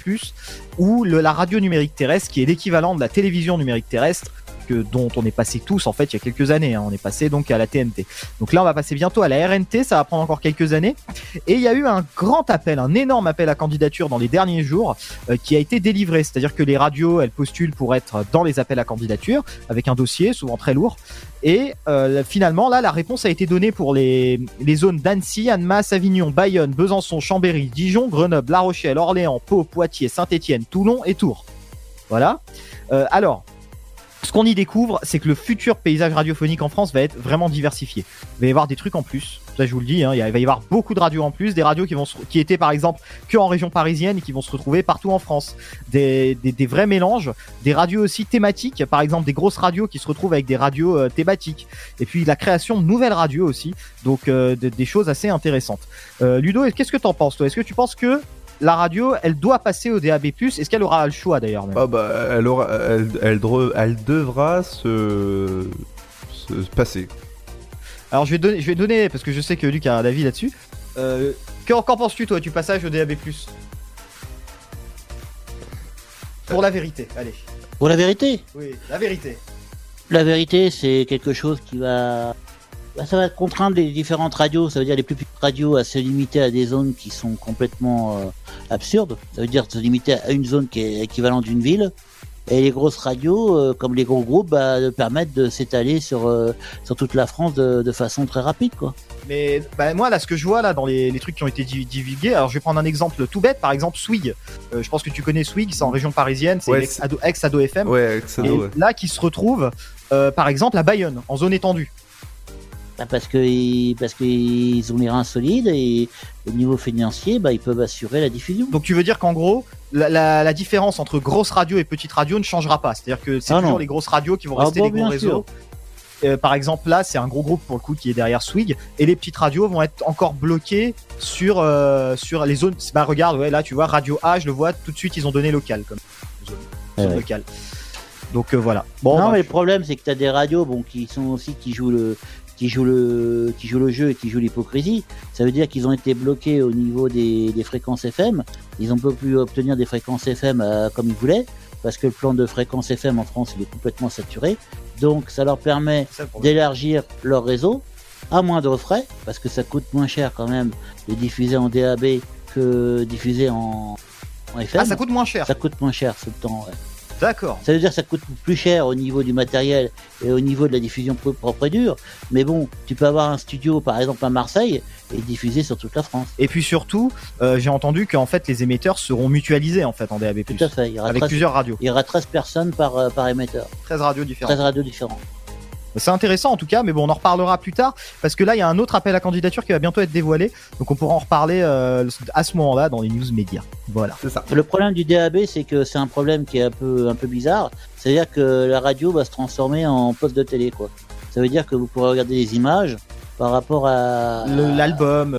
ou le- la radio numérique terrestre, qui est l'équivalent de la télévision numérique terrestre, dont on est passé tous en fait il y a quelques années. hein. On est passé donc à la TNT. Donc là, on va passer bientôt à la RNT. Ça va prendre encore quelques années. Et il y a eu un grand appel, un énorme appel à candidature dans les derniers jours euh, qui a été délivré. C'est-à-dire que les radios, elles postulent pour être dans les appels à candidature avec un dossier souvent très lourd. Et euh, finalement, là, la réponse a été donnée pour les, les zones d'Annecy, Annemasse, Avignon, Bayonne, Besançon, Chambéry, Dijon, Grenoble, La Rochelle, Orléans, Pau, Poitiers, Saint-Étienne, Toulon et Tours. Voilà. Euh, alors, ce qu'on y découvre, c'est que le futur paysage radiophonique en France va être vraiment diversifié. Il va y avoir des trucs en plus. Ça, je vous le dis, hein, il va y avoir beaucoup de radios en plus, des radios qui vont se- qui étaient par exemple que en région parisienne et qui vont se retrouver partout en France. Des, des, vrais mélanges, des radios aussi thématiques, par exemple des grosses radios qui se retrouvent avec des radios euh, thématiques. Et puis la création de nouvelles radios aussi, donc euh, de- des choses assez intéressantes. Euh, Ludo, qu'est-ce que t'en penses toi? Est-ce que tu penses que la radio, elle doit passer au DAB+. Est-ce qu'elle aura le choix d'ailleurs Ah bah, elle, aura, elle, elle, dre- elle devra se, se passer. Alors je vais donner, je vais donner parce que je sais que Luc a un avis là-dessus. Euh, qu'en qu'en penses-tu toi du passage au DAB+ Pour la vérité, allez. Pour la vérité? Oui, la vérité. La vérité, c'est quelque chose qui va. Bah, ça va contraindre les différentes radios, ça veut dire les plus petites radios à se limiter à des zones qui sont complètement euh, absurdes. Ça veut dire se limiter à une zone qui est équivalente d'une ville. Et les grosses radios, euh, comme les gros groupes, bah, de permettre de s'étaler sur, euh, sur toute la France de, de façon très rapide. quoi. Mais bah, moi là, ce que je vois là dans les, les trucs qui ont été di- divulgués, alors je vais prendre un exemple tout bête, par exemple Swig. Euh, je pense que tu connais Swig, c'est en région parisienne, c'est Ouais, ex-Ado ex -Ado FM. Ouais, ex-Ado, Et ouais. là, qui se retrouve euh, par exemple à Bayonne, en zone étendue. Bah, parce que parce qu'ils ont les reins solides et au niveau financier, bah, ils peuvent assurer la diffusion. Donc tu veux dire qu'en gros, la, la- la différence entre grosse radio et petite radio ne changera pas. C'est-à-dire que c'est Ah toujours non. les grosses radios qui vont Ah rester bon, les gros bien réseaux. Euh, par exemple, là, c'est un gros groupe pour le coup qui est derrière Swig, et les petites radios vont être encore bloquées sur euh, sur les zones. Bah regarde, ouais, là tu vois Radio A, je le vois tout de suite, ils ont donné local comme zone, zone ouais. locale. Donc euh, voilà. Bon, non, bah, mais le problème, c'est que tu as des radios bon, qui sont aussi qui jouent le qui jouent le qui jouent le jeu et qui jouent l'hypocrisie. Ça veut dire qu'ils ont été bloqués au niveau des, des fréquences FM. Ils n'ont pas pu obtenir des fréquences FM euh, comme ils voulaient parce que le plan de fréquence FM en France il est complètement saturé. Donc ça leur permet d'élargir leur réseau à moindre frais parce que ça coûte moins cher quand même de diffuser en DAB que diffuser en, en FM. Ah, ça coûte moins cher. Ça coûte moins cher ce temps. ouais. D'accord. Ça veut dire que ça coûte plus cher au niveau du matériel et au niveau de la diffusion pro- propre et dure. Mais bon, tu peux avoir un studio, par exemple à Marseille, et diffuser sur toute la France. Et puis surtout, euh, j'ai entendu qu'en fait les émetteurs seront mutualisés en fait en DAB+. Tout à fait. Il y aura Avec 13 plusieurs radios. Il y aura 13 personnes par, euh, par émetteur. 13 radios différentes. 13 radios différentes. C'est intéressant en tout cas, mais bon, on en reparlera plus tard parce que là, il y a un autre appel à candidature qui va bientôt être dévoilé, donc on pourra en reparler euh, à ce moment-là dans les news médias. Voilà. C'est ça. Le problème du DAB, c'est que c'est un problème qui est un peu, un peu bizarre. C'est-à-dire que la radio va se transformer en poste de télé, quoi. Ça veut dire que vous pourrez regarder les images par rapport à Le- L'album.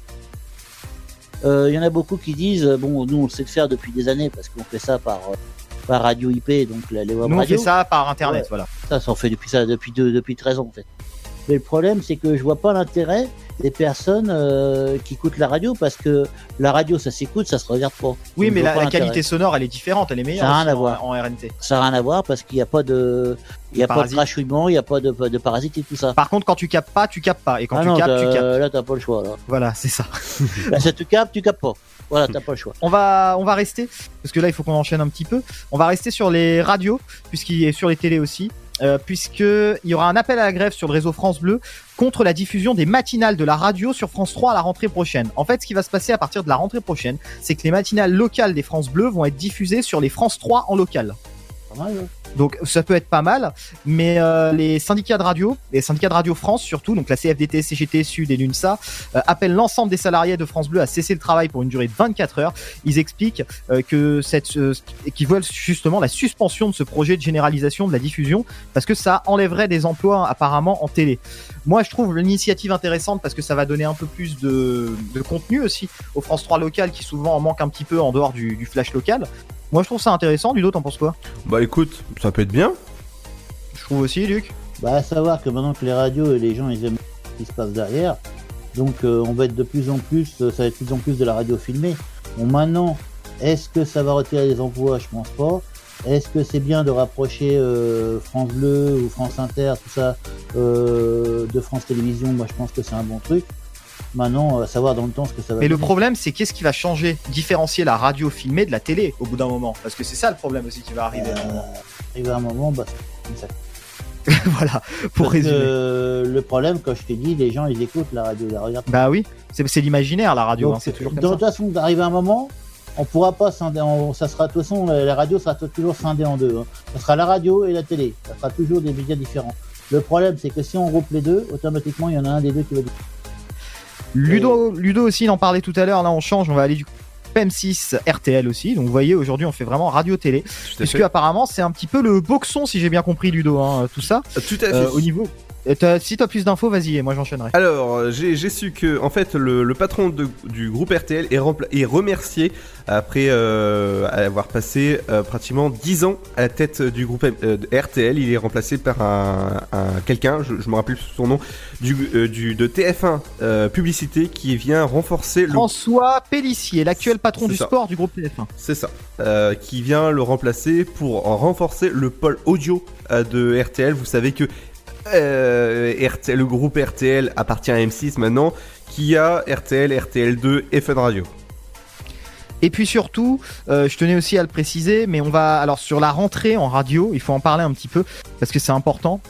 Euh, Il y en a beaucoup qui disent, bon, nous on le sait faire depuis des années parce qu'on fait ça par, euh, par radio IP, donc la, les web Nous on radio. fait ça par internet, Ouais. voilà. Ça, ça on fait depuis ça depuis deux, depuis 13 ans en fait. Mais le problème, c'est que je vois pas l'intérêt des personnes euh, qui écoutent la radio parce que la radio, ça s'écoute, ça se regarde pas. Oui, Donc, mais la, qualité sonore, elle est différente, elle est meilleure. Ça a rien à voir. En, RNT. Ça n'a rien à voir parce qu'il n'y a pas de, il y a pas de crachouillement, il n'y a pas de, de parasites et tout ça. Par contre, quand tu capes pas, tu capes pas, et quand ah tu non, capes, tu capes. là t'as pas le choix. Là. Voilà, c'est ça. Là, [LAUGHS] si tu capes, tu capes pas. Voilà, t'as pas le choix. On va, on va rester, parce que là, il faut qu'on enchaîne un petit peu. On va rester sur les radios, puisqu'il est sur les télés aussi. euh, puisque il y aura un appel à la grève sur le réseau France Bleu contre la diffusion des matinales de la radio sur France 3 à la rentrée prochaine. En fait, ce qui va se passer à partir de la rentrée prochaine, c'est que les matinales locales des France Bleu vont être diffusées sur les France 3 en local. Donc ça peut être pas mal, mais euh, les syndicats de radio, les syndicats de radio France surtout, donc la CFDT, CGT Sud et l'UNSA, euh, appellent l'ensemble des salariés de France Bleu à cesser le travail pour une durée de 24 heures. Ils expliquent euh, que cette, qu'ils veulent justement la suspension de ce projet de généralisation de la diffusion parce que ça enlèverait des emplois apparemment en télé. Moi, je trouve l'initiative intéressante parce que ça va donner un peu plus de, contenu aussi aux France 3 locales qui souvent en manquent un petit peu en dehors du flash local. Moi, je trouve ça intéressant. Ludo, t'en penses quoi? Bah écoute, ça peut être bien. Je trouve aussi, Luc. Bah, à savoir que maintenant que les radios et les gens, ils aiment ce qui se passe derrière, donc euh, on va être de plus en plus, euh, ça va être de plus en plus de la radio filmée. Bon, maintenant, est-ce que ça va retirer des emplois Je pense pas. Est-ce que c'est bien de rapprocher euh, France Bleu ou France Inter, tout ça, euh, de France Télévisions? Moi, je pense que c'est un bon truc. Maintenant, à savoir dans le temps ce que ça va Mais le donner. problème, c'est qu'est-ce qui va changer Différencier la radio filmée de la télé au bout d'un moment? Parce que c'est ça le problème aussi qui va arriver. arriver à un moment, bah, ça. [LAUGHS] voilà, pour Parce résumer. que le problème, comme je t'ai dit, les gens, ils écoutent la radio, ils la regardent. Bah oui, c'est l'imaginaire la radio, hein, c'est toujours de toute façon, d'arriver à un moment, on pourra pas scinder, on- ça sera, de toute façon, la, la radio sera toujours scindée en deux. hein. Ça sera la radio et la télé. Ça sera toujours des médias différents. Le problème, c'est que si on groupe les deux, automatiquement, il y en a un des deux qui va. Ludo, Ludo aussi, il en parlait tout à l'heure. Là, on change, on va aller du PM6 RTL aussi. Donc, vous voyez, aujourd'hui, on fait vraiment radio-télé. Puisque apparemment, c'est un petit peu le boxon, si j'ai bien compris, Ludo, hein, tout ça. Tout à fait. Euh, au niveau. T'as- si t'as plus d'infos, vas-y, et moi j'enchaînerai. Alors, euh, j'ai su que en fait le, le patron de- du groupe RTL est, est remercié après euh, avoir passé euh, pratiquement 10 ans à la tête du groupe euh, de RTL. Il est remplacé par un, un- quelqu'un, je, je me rappelle son nom, du, du de TF1 euh, publicité qui vient renforcer le François Pellissier, l'actuel patron du ça. sport du groupe TF1. C'est ça. Qui vient le remplacer pour renforcer le pôle audio de RTL. Vous savez que euh, RTL, le groupe RTL appartient à M6 maintenant, qui a RTL, RTL2 et Fun Radio. Et puis surtout, euh, je tenais aussi à le préciser, mais on va alors sur la rentrée en radio, il faut en parler un petit peu parce que c'est important.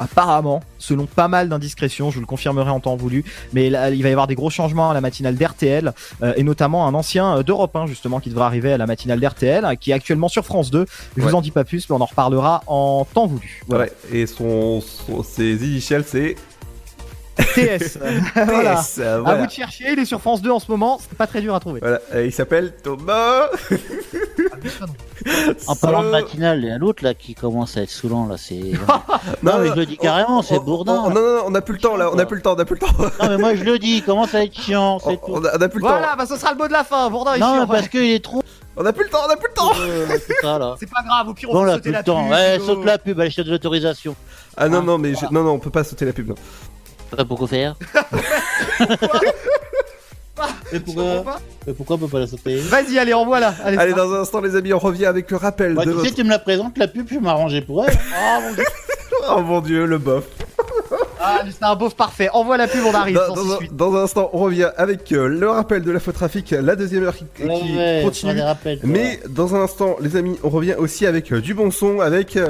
Apparemment, selon pas mal d'indiscrétions, je vous le confirmerai en temps voulu, mais là, il va y avoir des gros changements à la matinale d'RTL euh, et notamment un ancien euh, d'Europe 1 justement qui devra arriver à la matinale d'RTL, qui est actuellement sur France 2. Je Ouais. vous en dis pas plus, mais on en reparlera en temps voulu. Voilà. Ouais, et son, son- ses initiales c'est TS. [LAUGHS] voilà. TS, euh, À voilà. vous de chercher, il est sur France 2 en ce moment, c'est pas très dur à trouver. Voilà, euh, il s'appelle Thomas. [LAUGHS] En parlant de matinale, il y a l'autre là qui commence à être saoulant là, c'est. [LAUGHS] Non, non, mais non, je le dis carrément, c'est Bourdin. Oh, non, non, non, on a plus le temps là, on a plus le temps, on a plus le temps. Non, mais moi je le dis, il commence à être chiant, c'est tout. On a, on a plus le Voilà, temps. bah ce sera le mot de la fin. Bourdin est Non, chiant, parce qu'il est trop. On a plus le temps, on a plus le temps. euh. C'est pas grave, au pire on Bon, peut là, sauter plus la le temps. pub, Ouais, saute la pub, allez, je te donne l'autorisation. Ah non, non, mais je- non, non, on peut pas sauter la pub. Non. Pas [LAUGHS] pourquoi faire Mais pourquoi Mais pourquoi on peut pas la sauter Vas-y, allez, envoie là. Allez, Allez, dans un instant, les amis, on revient avec le rappel Bah, de tu votre. sais, tu me la présentes, la pub, je vais m'arranger pour elle. [LAUGHS] Oh mon dieu. Oh mon dieu, le bof. Ah, c'est un beauf parfait. Envoie la pub, on arrive. Dans, dans un, suite. dans un instant, on revient avec euh, le rappel de l'infotrafic, la deuxième heure qui, qui Ouais, ouais, continue. rappels. Mais dans un instant, les amis, on revient aussi avec euh, du bon son, avec. euh,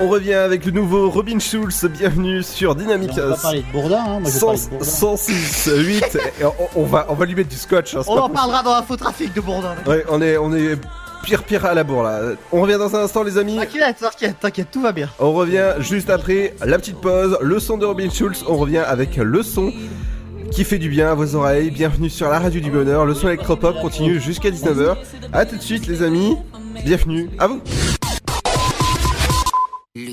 On revient avec le nouveau Robin Schulz. Bienvenue sur Dynamique. On va parler de Bourdin, hein. Moi, je vais parler de Bourdin. 106 8 et on, on va on va lui mettre du scotch. hein, On en parlera dans l'infotrafic de Bourdin. Ouais, on est on est pire pire à la bourre là. On revient dans un instant les amis. T'inquiète, t'inquiète, t'inquiète, tout va bien. On revient juste après la petite pause, le son de Robin Schulz. On revient avec le son qui fait du bien à vos oreilles. Bienvenue sur la radio du bonheur. Le son électropop continue jusqu'à 19h. A tout de suite les amis. Bienvenue à vous.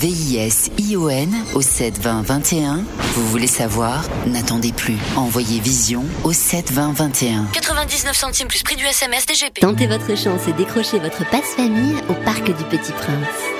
V-I-S-I-O-N au 72021. Vous voulez savoir? N'attendez plus. Envoyez Vision au 72021. 99 centimes plus prix du SMS DGP. Tentez votre chance et décrochez votre passe-famille au Parc du Petit Prince.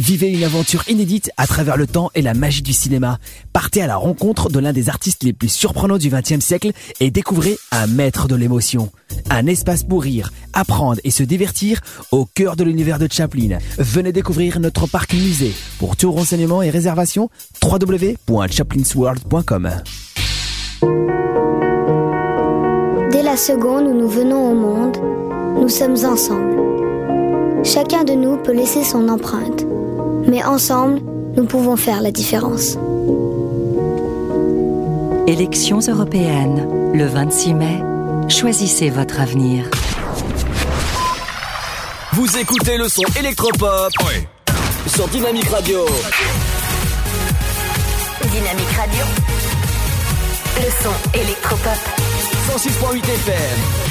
Vivez une aventure inédite à travers le temps et la magie du cinéma. Partez à la rencontre de l'un des artistes les plus surprenants du XXe siècle et découvrez un maître de l'émotion. Un espace pour rire, apprendre et se divertir au cœur de l'univers de Chaplin. Venez découvrir notre parc musée. Pour tout renseignement et réservation, www.chaplinsworld.com. Dès la seconde où nous venons au monde, nous sommes ensemble. Chacun de nous peut laisser son empreinte, mais ensemble, nous pouvons faire la différence. Élections européennes, le 26 mai. Choisissez votre avenir. Vous écoutez le son électropop sur Dynamique Radio. Dynamique Radio. Le son électropop. 106.8 FM.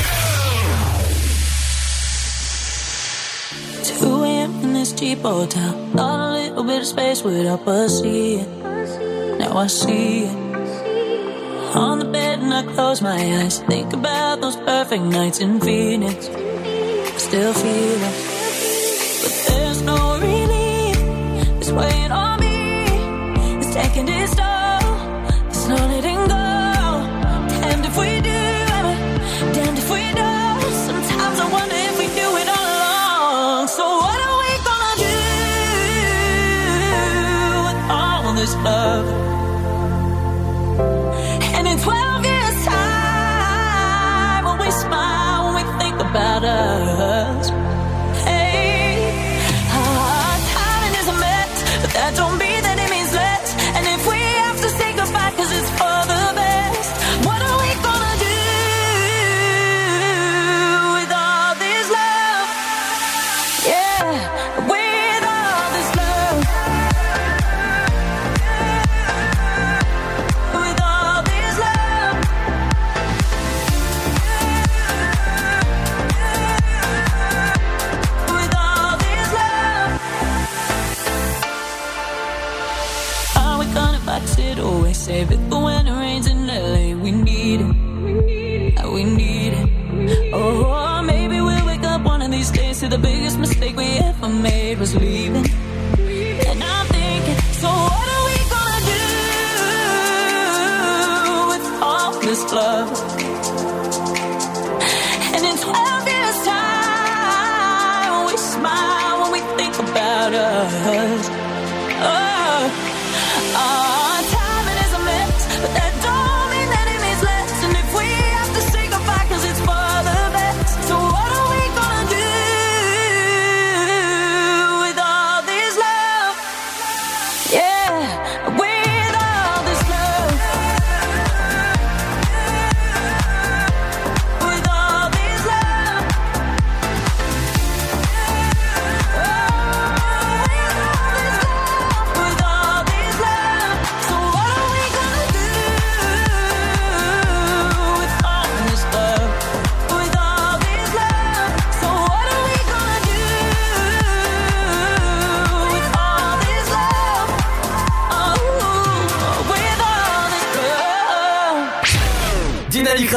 2 a.m. in this cheap hotel. Thought a little bit of space would help us see it. Now I see it. On the bed and I close my eyes. Think about those perfect nights in Phoenix. I still feel it. But there's no relief. It's weighing on me. It's taking its toll. It's no this love? was leaving.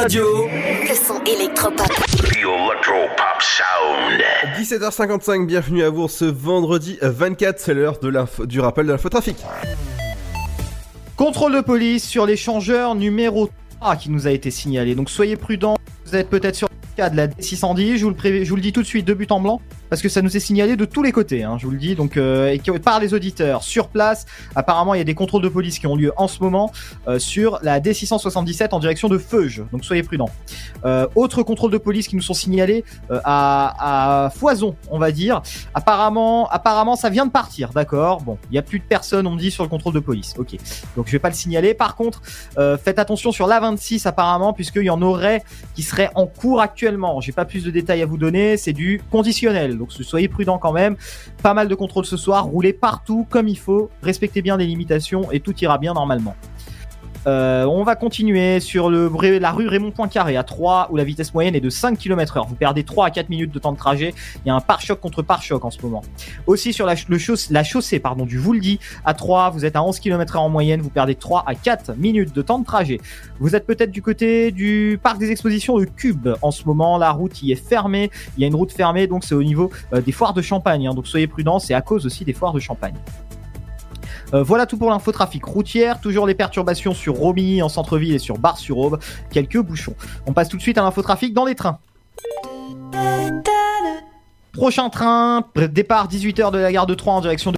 Radio. Le son électropop. The Electropop Sound. 17h55, bienvenue à vous ce vendredi 24, c'est l'heure de l'info- du rappel de l'infotrafic. Contrôle de police sur l'échangeur numéro 3 qui nous a été signalé. Donc soyez prudents, vous êtes peut-être sur le cas de la D610, je vous le, je vous le dis tout de suite de but en blanc, parce que ça nous est signalé de tous les côtés, hein, je vous le dis, donc euh, par les auditeurs sur place. Apparemment, il y a des contrôles de police qui ont lieu en ce moment euh, sur la D677 en direction de Feuge, donc soyez prudents. Euh, autres contrôles de police qui nous sont signalés euh, à, foison, on va dire. Apparemment, apparemment, ça vient de partir, d'accord. Bon, il y a plus de personnes, on me dit, sur le contrôle de police. Ok, donc je vais pas le signaler. Par contre, faites attention sur l'A26 apparemment, puisqu'il y en aurait qui seraient en cours actuellement. J'ai pas plus de détails à vous donner, c'est du conditionnel. Donc soyez prudents quand même. Pas mal de contrôles ce soir. Roulez partout comme il faut. Respectez bien les limitations et tout ira bien normalement. Euh, on va continuer sur la rue Raymond Poincaré à 3 où la vitesse moyenne est de 5 km heure. Vous perdez 3 à 4 minutes de temps de trajet. Il y a un pare-choc contre pare-choc en ce moment. Aussi sur la, chaussée pardon, du Vouldy à 3, vous êtes à 11 km en moyenne. Vous perdez 3 à 4 minutes de temps de trajet. Vous êtes peut-être du côté du parc des expositions de Cube. En ce moment, la route y est fermée. Il y a une route fermée, donc c'est au niveau euh, des foires de Champagne. hein. donc soyez prudents, c'est à cause aussi des foires de Champagne. Euh, voilà tout pour l'infotrafic routière. Toujours les perturbations sur Romilly en centre-ville et sur Bar-sur-Aube. Quelques bouchons. On passe tout de suite à l'infotrafic dans les trains. Prochain train, départ 18h de la gare de Troyes en direction de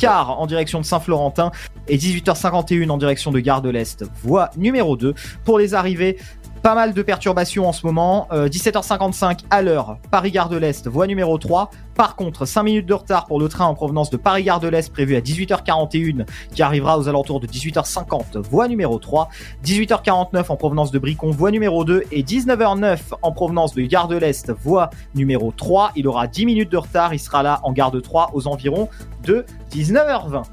car en direction de Saint-Florentin et 18h51 en direction de Gare de l'Est, voie numéro 2. Pour les arrivées, pas mal de perturbations en ce moment. Euh, 17h55 à l'heure, Paris-Gare de l'Est, voie numéro 3. Par contre, 5 minutes de retard pour le train en provenance de Paris-Gare de l'Est prévu à 18h41 qui arrivera aux alentours de 18h50, voie numéro 3. 18h49 en provenance de Bricon, voie numéro 2. Et 19h09 en provenance de Gare de l'Est, voie numéro 3. Il aura 10 minutes de retard. Il sera là en gare de 3 aux environs de 19h20.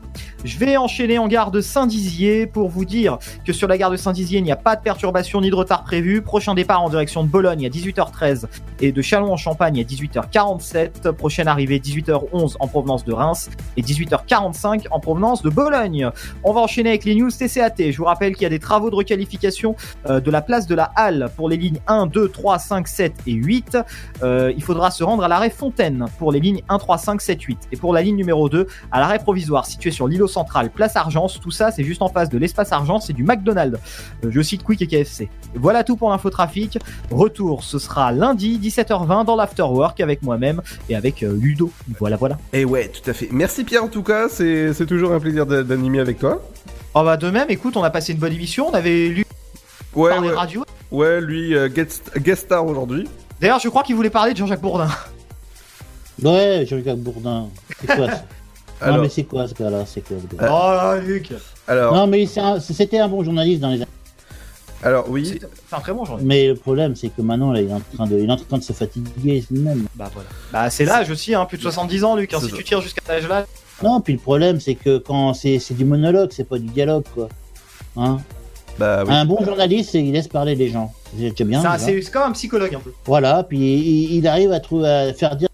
Je vais enchaîner en gare de Saint-Dizier pour vous dire que sur la gare de Saint-Dizier, il n'y a pas de perturbation ni de retard prévu. Prochain départ en direction de Bologne à 18h13 et de Châlons-en-Champagne à 18h47. Prochaine arrivée 18h11 en provenance de Reims et 18h45 en provenance de Bologne. On va enchaîner avec les news TCAT. Je vous rappelle qu'il y a des travaux de requalification euh, de la place de la Halle pour les lignes 1, 2, 3, 5, 7 et 8. Euh, il faudra se rendre à l'arrêt Fontaine pour les lignes 1, 3, 5, 7, 8. Et pour la ligne numéro 2, à l'arrêt provisoire situé sur l'îlot central, place Argence. Tout ça, c'est juste en face de l'espace Argence, c'est du McDonald's. Euh, je cite Quick et KFC. Voilà tout pour l'infotrafic. Retour, ce sera lundi 17h20 dans l'afterwork avec moi-même et avec euh, Ludo. Voilà, voilà. Et ouais, tout à fait. Merci Pierre en tout cas, c'est c'est toujours un plaisir d'a- d'animer avec toi. Oh bah de même, écoute, on a passé une bonne émission. On avait lu Ouais, parler ouais. radio. Ouais, lui, euh, guest, guest star aujourd'hui. D'ailleurs, je crois qu'il voulait parler de Jean-Jacques Bourdin. Ouais, Jean-Jacques Bourdin. C'est quoi ça [LAUGHS] Alors- Non, mais c'est quoi ce gars-là? C'est quoi ce gars? Oh là, Luc Alors, Non, mais c'est un- c'était un bon journaliste dans les années. Alors oui. C'est un très bon journaliste. Mais le problème, c'est que maintenant, là, il est en train de, il est en train de se fatiguer lui-même. Bah voilà. Bah c'est l'âge aussi, hein, plus de 70 ans, Luc. hein, si tu tires jusqu'à cet âge-là. Non, puis le problème, c'est que quand c'est c'est du monologue, c'est pas du dialogue, quoi. Hein? Bah oui. Un bon journaliste, il laisse parler les gens. C'est bien. C'est comme un psychologue un peu. Voilà, puis il, il arrive à, trouver, à faire dire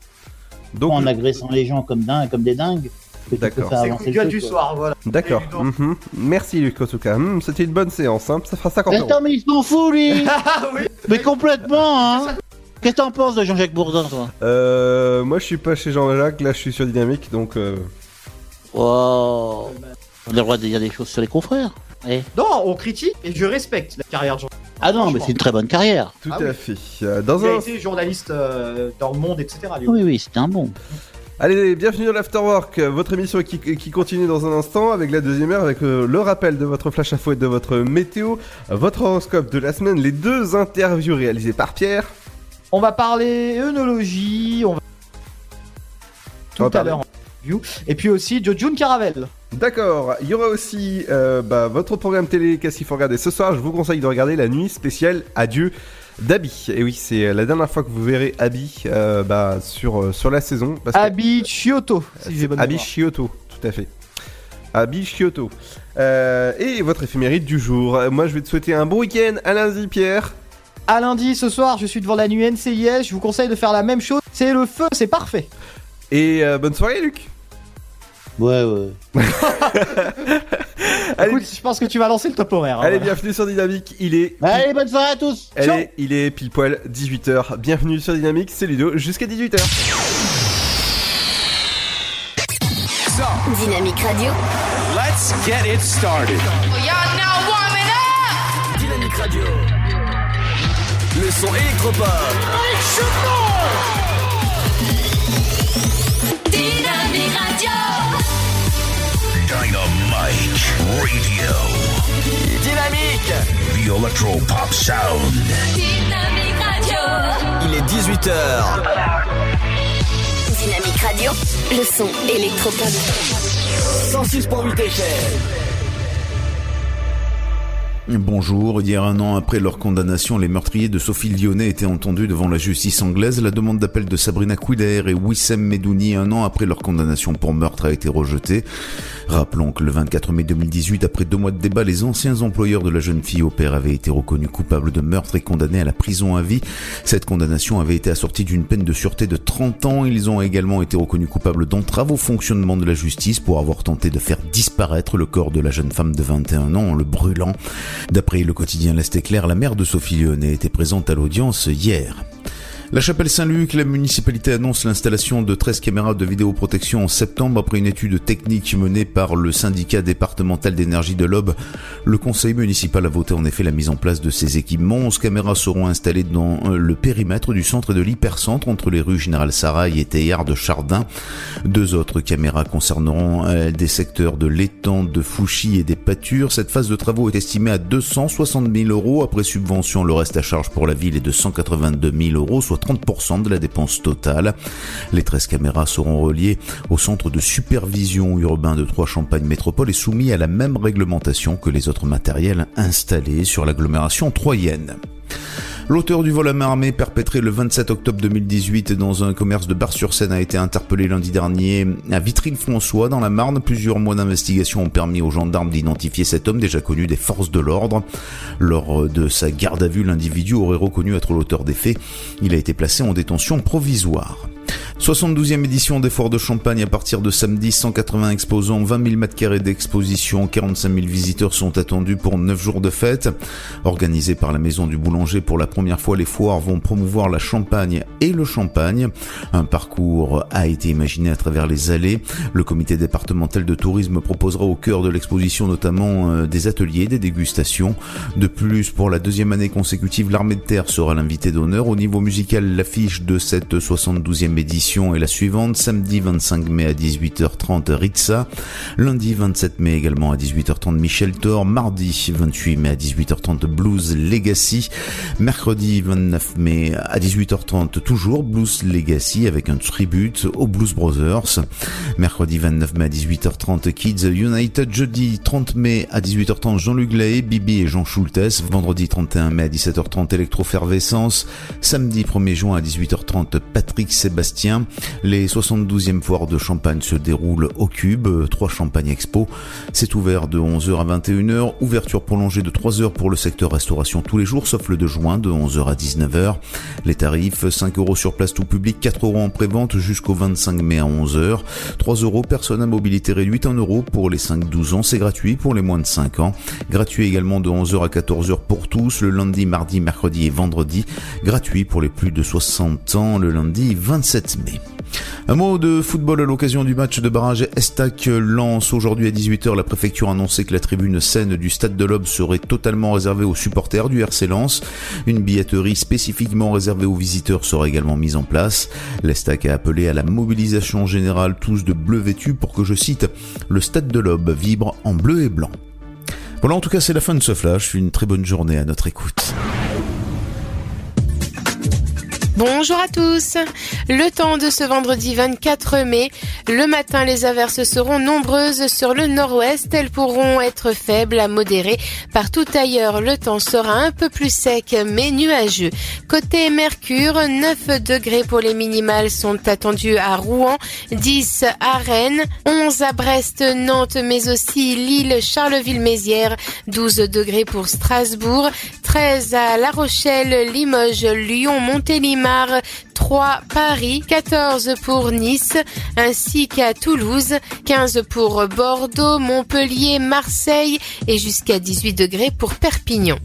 Donc, en agressant les gens comme, dingue, comme des dingues. D'accord. C'est le du soir, voilà. D'accord. Mhm. Merci Luc en tout cas. Hmm, C'était une bonne séance, hein. ça fera 50 euros. Attends, mais il s'en fout, lui [LAUGHS] Ah oui Mais complètement, hein Qu'est-ce que t'en penses de Jean-Jacques Bourdin, toi? Euh, moi je suis pas chez Jean-Jacques, là je suis sur Dynamique donc. Euh... Oh On a le droit de dire des choses sur les confrères. Eh. Non, on critique et je respecte la carrière de Jean. Ah non, mais c'est une très bonne carrière. Tout Ah à oui. fait. Euh, dans Il a été journaliste euh, dans le monde, etc. Oui, oui, c'était un bon. Allez, bienvenue dans l'Afterwork, votre émission qui, qui continue dans un instant avec la deuxième heure, avec euh, le rappel de votre flash info et de votre météo, votre horoscope de la semaine, les deux interviews réalisées par Pierre. On va parler œnologie, on va tout va à l'heure en interview. Et puis aussi de June Caravel. D'accord, il y aura aussi euh, bah, votre programme télé, qu'est-ce qu'il faut regarder ce soir? Je vous conseille de regarder la nuit spéciale Adieu d'Abby. Et oui, c'est la dernière fois que vous verrez Abby euh, bah, sur, euh, sur la saison. parce que- Abby Chioto, si j'ai bonne Abby. Chioto, tout à fait. Abby Chioto. Euh, et votre éphémérite du jour. Moi, je vais te souhaiter un bon week-end. À lundi, Pierre. À lundi, ce soir, je suis devant la nuit NCIS. Je vous conseille de faire la même chose. C'est le feu, c'est parfait. Et euh, bonne soirée, Luc. Ouais, ouais. [LAUGHS] Allez, Écoute, je pense que tu vas lancer le top horaire. hein, allez voilà. bienvenue sur Dynamique. Il est. Allez, bonne soirée à tous Allez, il est pile poil 18h. Bienvenue sur Dynamique, c'est Ludo, jusqu'à 18h. Dynamique Radio. Let's get it started. Y'all now warming up! Dynamique Radio. Le son électropop. Dynamique Dynamite Radio. Dynamique. The Electro Pop Sound. Dynamique Radio! Il est 18h. Dynamique Radio. Le son électropop. 106.8 FM. Bonjour. Hier, un an après leur condamnation, les meurtriers de Sophie Lyonnais étaient entendus devant la justice anglaise. La demande d'appel de Sabrina Couder et Wissem Medouni, un an après leur condamnation pour meurtre, a été rejetée. Rappelons que le 24 mai 2018, après deux mois de débat, les anciens employeurs de la jeune fille au père avaient été reconnus coupables de meurtre et condamnés à la prison à vie. Cette condamnation avait été assortie d'une peine de sûreté de 30 ans. Ils ont également été reconnus coupables d'entrave au fonctionnement de la justice pour avoir tenté de faire disparaître le corps de la jeune femme de 21 ans en le brûlant. D'après le quotidien L'Est éclair, la mère de Sophie Lyonnais était présente à l'audience hier. La chapelle Saint-Luc, la municipalité annonce l'installation de 13 caméras de vidéoprotection en septembre après une étude technique menée par le syndicat départemental d'énergie de l'Aube. Le conseil municipal a voté en effet la mise en place de ces équipements. 11 caméras seront installées dans euh, le périmètre du centre et de l'hypercentre entre les rues Général Sarail et Théard de Chardin. Deux autres caméras concerneront euh, des secteurs de l'étang, de Fouchy et des pâtures. Cette phase de travaux est estimée à 260 000 euros. Après subvention, le reste à charge pour la ville est de 182 000 euros, soit 30% de la dépense totale. Les 13 caméras seront reliées au centre de supervision urbain de Trois-Champagne Métropole et soumis à la même réglementation que les autres matériels installés sur l'agglomération troyenne. L'auteur du vol à main armée perpétré le 27 octobre 2018 dans un commerce de Bar-sur-Seine a été interpellé lundi dernier à Vitry-le-François dans la Marne. Plusieurs mois d'investigation ont permis aux gendarmes d'identifier cet homme déjà connu des forces de l'ordre. Lors de sa garde à vue, l'individu aurait reconnu être l'auteur des faits. Il a été placé en détention provisoire. 72e édition des Foires de Champagne à partir de samedi, 180 exposants, 20 000 mètres carrés d'exposition, 45 000 visiteurs sont attendus pour 9 jours de fête. Organisés par la Maison du Boulanger pour la première fois, les foires vont promouvoir la Champagne et le Champagne. Un parcours a été imaginé à travers les allées. Le comité départemental de tourisme proposera au cœur de l'exposition notamment euh, des ateliers, des dégustations. De plus, pour la deuxième année consécutive, l'armée de terre sera l'invité d'honneur. Au niveau musical, l'affiche de cette 72e édition est la suivante. Samedi 25 mai à 18h30 Ritza. Lundi 27 mai également à 18h30 Michel Thor. Mardi 28 mai à 18h30 Blues Legacy. Mercredi 29 mai à 18h30 toujours Blues Legacy avec un tribute aux Blues Brothers. Mercredi 29 mai à 18h30 Kids United. Jeudi 30 mai à 18h30 Jean-Luc Lahaye, Bibi et Jean Schultes. Vendredi 31 mai à 17h30 Electrofervescence. Samedi 1er juin à 18h30 Patrick Sébastien. Les 72e foires de Champagne se déroulent au Cube, 3 Champagne Expo. C'est ouvert de 11h à 21h, ouverture prolongée de 3 heures pour le secteur restauration tous les jours, sauf le de juin de 11h à 19h. Les tarifs 5 euros sur place tout public, 4 euros en prévente jusqu'au 25 mai à 11h. 3 euros personne à mobilité réduite, 1 euro pour les 5-12 ans, c'est gratuit pour les moins de 5 ans. Gratuit également de 11h à 14h pour tous, le lundi, mardi, mercredi et vendredi. Gratuit pour les plus de 60 ans, le lundi 27 mai. Un mot de football à l'occasion du match de barrage Estac lance aujourd'hui à 18h. La préfecture a annoncé que la tribune saine du stade de l'Aube serait totalement réservée aux supporters du RC Lens. Une billetterie spécifiquement réservée aux visiteurs sera également mise en place. L'Estac a appelé à la mobilisation générale tous de bleu vêtu pour que, je cite, le stade de l'Aube vibre en bleu et blanc. Voilà, en tout cas, c'est la fin de ce flash. Une très bonne journée à notre écoute. Bonjour à tous. Le temps de ce vendredi 24 mai. Le matin, les averses seront nombreuses sur le nord-ouest. Elles pourront être faibles à modérées. Partout ailleurs, le temps sera un peu plus sec mais nuageux. Côté Mercure, 9 degrés pour les minimales sont attendus à Rouen, 10 à Rennes, 11 à Brest, Nantes mais aussi Lille, Charleville-Mézières, 12 degrés pour Strasbourg, 13 à La Rochelle, Limoges, Lyon, Montélimar, 3 Paris, 14 pour Nice, ainsi qu'à Toulouse, 15 pour Bordeaux, Montpellier, Marseille et jusqu'à 18 degrés pour Perpignan.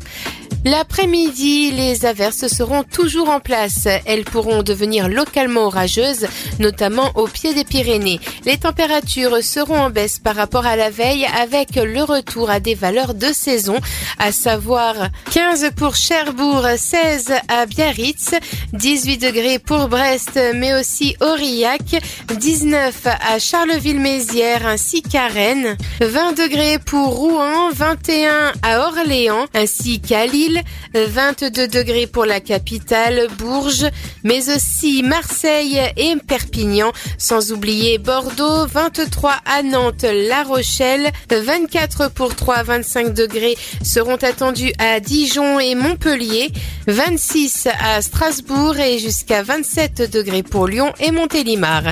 L'après-midi, les averses seront toujours en place. Elles pourront devenir localement orageuses, notamment au pied des Pyrénées. Les températures seront en baisse par rapport à la veille avec le retour à des valeurs de saison, à savoir 15 pour Cherbourg, 16 à Biarritz, 18 degrés pour Brest, mais aussi Aurillac, 19 à Charleville-Mézières ainsi qu'à Rennes, 20 degrés pour Rouen, 21 à Orléans ainsi qu'à Lille, Lille, 22 degrés pour la capitale, Bourges, mais aussi Marseille et Perpignan, sans oublier Bordeaux, 23 à Nantes, La Rochelle, 24 pour 3, 25 degrés seront attendus à Dijon et Montpellier, 26 à Strasbourg et jusqu'à 27 degrés pour Lyon et Montélimar.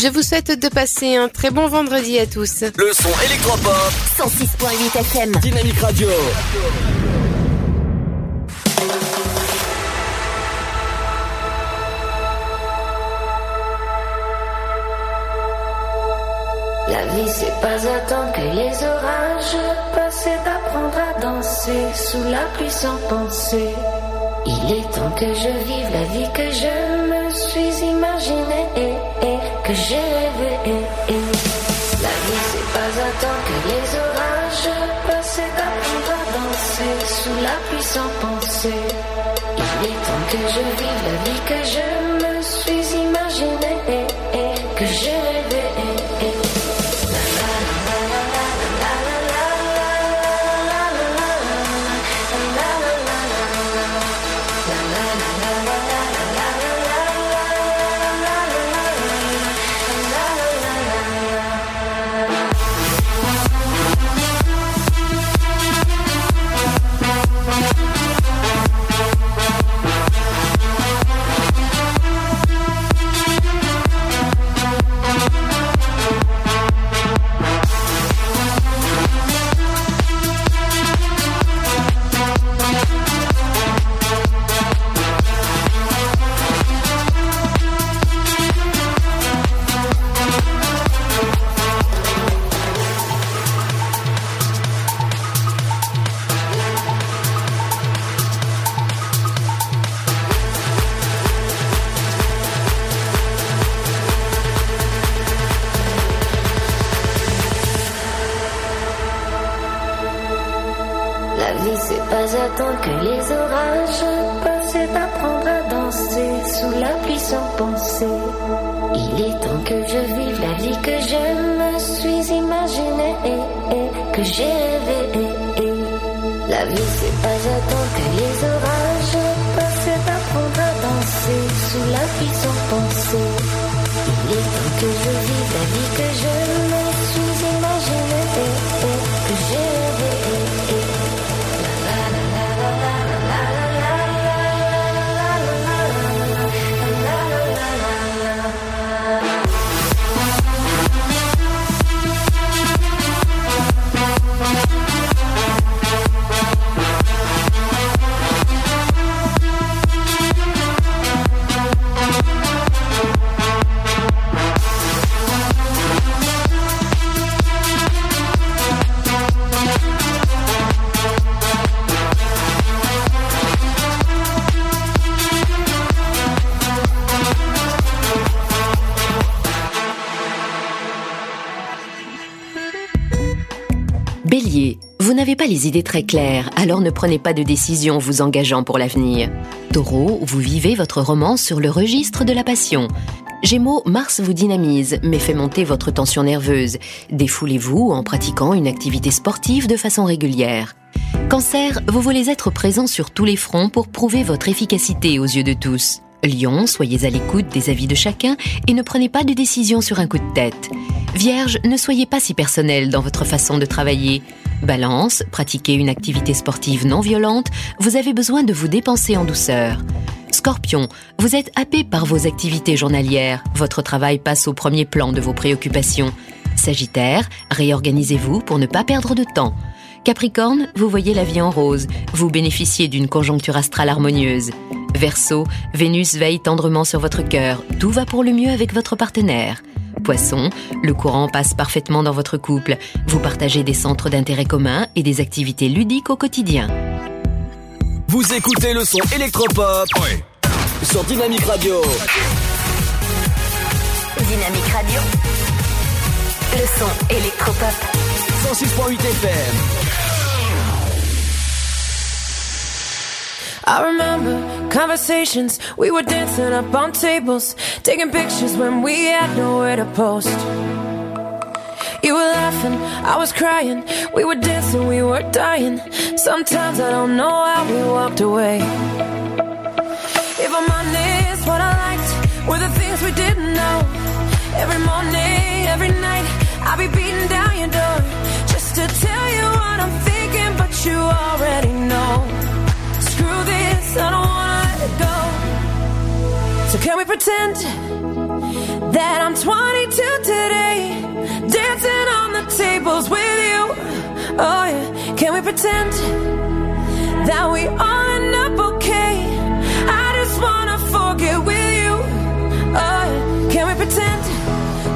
Je vous souhaite de passer un très bon vendredi à tous. Le son électropop. 106.8 FM. Dynamique Radio. C'est pas attendre que les orages passent, c'est d'apprendre à danser sous la pluie sans penser. Il est temps que je vive la vie que je me suis imaginée et, et que j'ai rêvé. et, et. La vie c'est pas attendre que les orages passent, c'est d'apprendre à danser sous la pluie sans penser. Il est temps que je vive la vie que je me suis imaginée et, et que j'ai rêvé. Vie c'est pas attendre que les orages passent, c'est à danser sous la pluie sans penser. Il est temps que je vive la vie que je me suis imaginée et, que j'ai rêvé. La vie c'est pas attendre que les orages passent, c'est d'apprendre à danser sous la pluie sans penser. Il est temps que je vive la vie que je me les idées très claires, alors ne prenez pas de décision vous engageant pour l'avenir. Taureau, vous vivez votre romance sur le registre de la passion. Gémeaux, Mars vous dynamise, mais fait monter votre tension nerveuse. Défoulez-vous en pratiquant une activité sportive de façon régulière. Cancer, vous voulez être présent sur tous les fronts pour prouver votre efficacité aux yeux de tous. Lion, soyez à l'écoute des avis de chacun et ne prenez pas de décision sur un coup de tête. Vierge, ne soyez pas si personnel dans votre façon de travailler. Balance, pratiquez une activité sportive non violente, vous avez besoin de vous dépenser en douceur. Scorpion, vous êtes happé par vos activités journalières, votre travail passe au premier plan de vos préoccupations. Sagittaire, réorganisez-vous pour ne pas perdre de temps. Capricorne, vous voyez la vie en rose, vous bénéficiez d'une conjoncture astrale harmonieuse. Verseau, Vénus veille tendrement sur votre cœur, tout va pour le mieux avec votre partenaire. Poisson, le courant passe parfaitement dans votre couple, vous partagez des centres d'intérêt communs et des activités ludiques au quotidien. Vous écoutez le son électropop. Sur Dynamique Radio. Dynamique Radio. Le son électropop. 106.8 FM. I remember conversations, we were dancing up on tables, taking pictures when we had nowhere to post. You were laughing, I was crying. We were dancing, we were dying. Sometimes I don't know how we walked away. We pretend that I'm 22 today, dancing on the tables with you? Oh yeah, can we pretend that we all end up okay? I just wanna forget with you. Oh yeah, can we pretend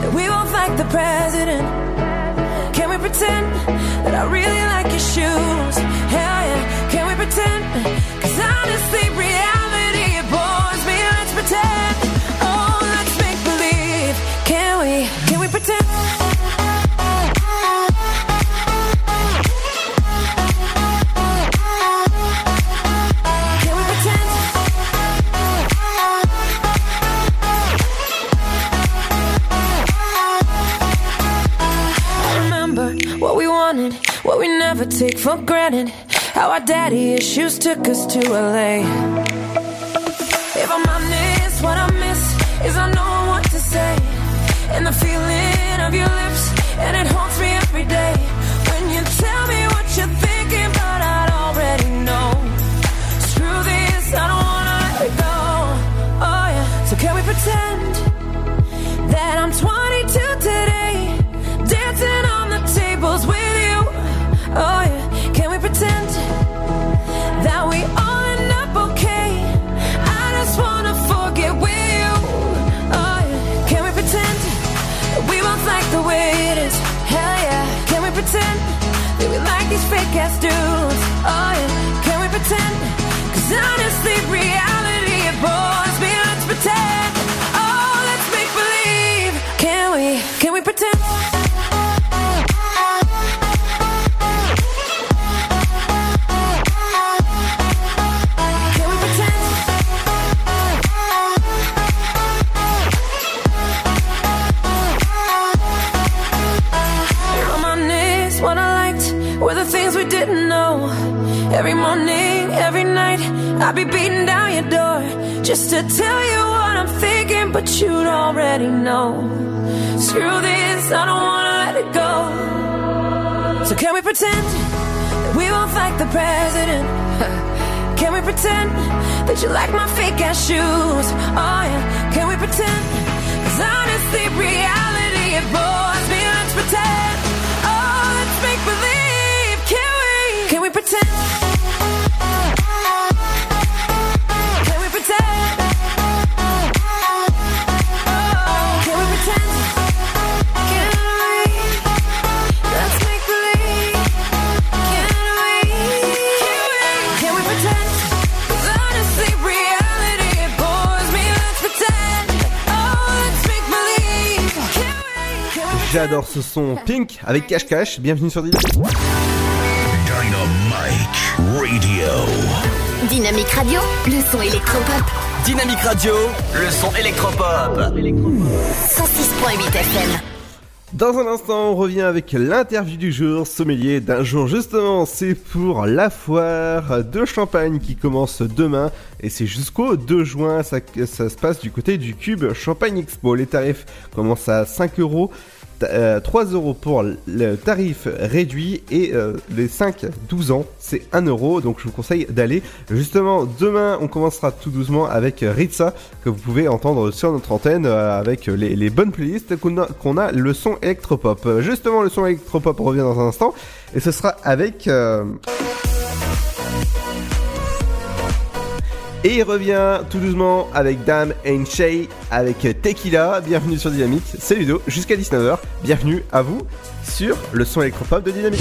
that we both like the president? Can we pretend that I really like your shoes? Hell yeah, can we pretend? Cause honestly, for granted. How our daddy issues took us to LA. If I'm honest, what I miss is I know what to say. And the feeling of your lips, and it haunts just to tell you what I'm thinking, but you'd already know. Screw this, I don't wanna let it go. So can we pretend that we both like the president? [LAUGHS] Can we pretend that you like my fake ass shoes? Oh yeah, can we pretend? Cause honestly, reality it bores me. Let's pretend. Oh, let's make believe. Can we? Can we pretend? J'adore ce son Pink avec Cash Cash. Bienvenue sur Dynamique. Dynamite Radio. Dynamique Radio, le son électropop. Dynamique Radio, le son électropop. 106.8 FM. Dans un instant, on revient avec l'interview du jour, sommelier d'un jour. Justement, c'est pour la foire de Champagne qui commence demain et c'est jusqu'au 2 juin. Ça, ça se passe du côté du Cube Champagne Expo. Les tarifs commencent à 5 euros. Euh, 3 euros pour le tarif réduit et euh, les 5-12 ans c'est 1 euro. Donc je vous conseille d'aller justement demain. On commencera tout doucement avec Ritza que vous pouvez entendre sur notre antenne euh, avec les, bonnes playlists qu'on a, a. Le son électropop Euh, justement le son électropop revient dans un instant. Et ce sera avec euh, Et il revient tout doucement avec Dame and Shay avec Tequila. Bienvenue sur Dynamique. C'est Ludo jusqu'à 19h. Bienvenue à vous sur le son électropop de Dynamique.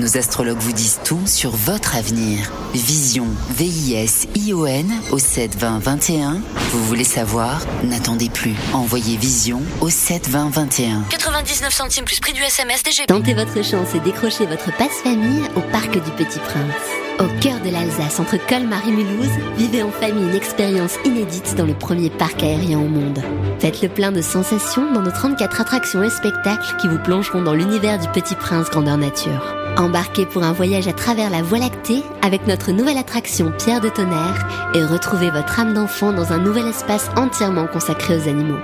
Nos astrologues vous disent tout sur votre avenir. Vision, V-I-S-I-O-N au 72021. Vous voulez savoir? N'attendez plus. Envoyez Vision au 72021. 99 centimes plus prix du SMS DGP. Tentez votre chance et décrochez votre passe-famille au Parc du Petit Prince. Au cœur de l'Alsace, entre Colmar et Mulhouse, vivez en famille une expérience inédite dans le premier parc aérien au monde. Faites le plein de sensations dans nos 34 attractions et spectacles qui vous plongeront dans l'univers du Petit Prince grandeur nature. Embarquez pour un voyage à travers la Voie lactée avec notre nouvelle attraction Pierre de Tonnerre et retrouvez votre âme d'enfant dans un nouvel espace entièrement consacré aux animaux.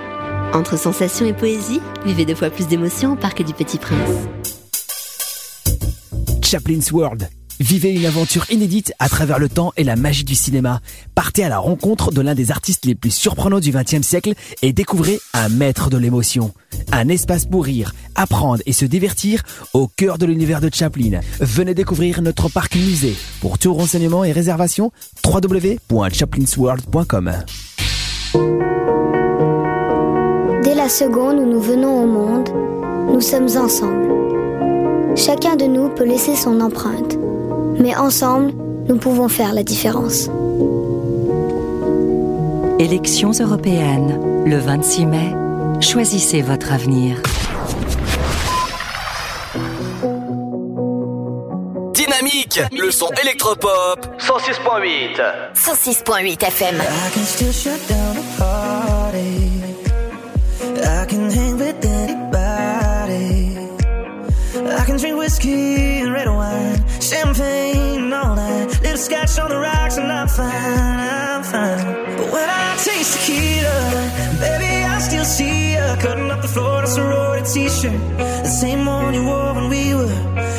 Entre sensations et poésie, vivez deux fois plus d'émotions au Parc du Petit Prince. Chaplin's World. Vivez une aventure inédite à travers le temps et la magie du cinéma. Partez à la rencontre de l'un des artistes les plus surprenants du XXe siècle et découvrez un maître de l'émotion. Un espace pour rire, apprendre et se divertir au cœur de l'univers de Chaplin. Venez découvrir notre parc musée. Pour tout renseignement et réservation, www.chaplinsworld.com. Dès la seconde où nous venons au monde, nous sommes ensemble. Chacun de nous peut laisser son empreinte, mais ensemble, nous pouvons faire la différence. Élections européennes, le 26 mai. Choisissez votre avenir. Dynamique, le son électropop 106.8. 106.8 FM. I can still shut down a party. I can hang with anybody. I can drink whiskey and red wine, champagne and all that. Little scotch on the rocks and I'm fine, I'm fine. But when I taste tequila, baby, I still see you cutting up the floor in a sorority t-shirt. The same one you wore when we were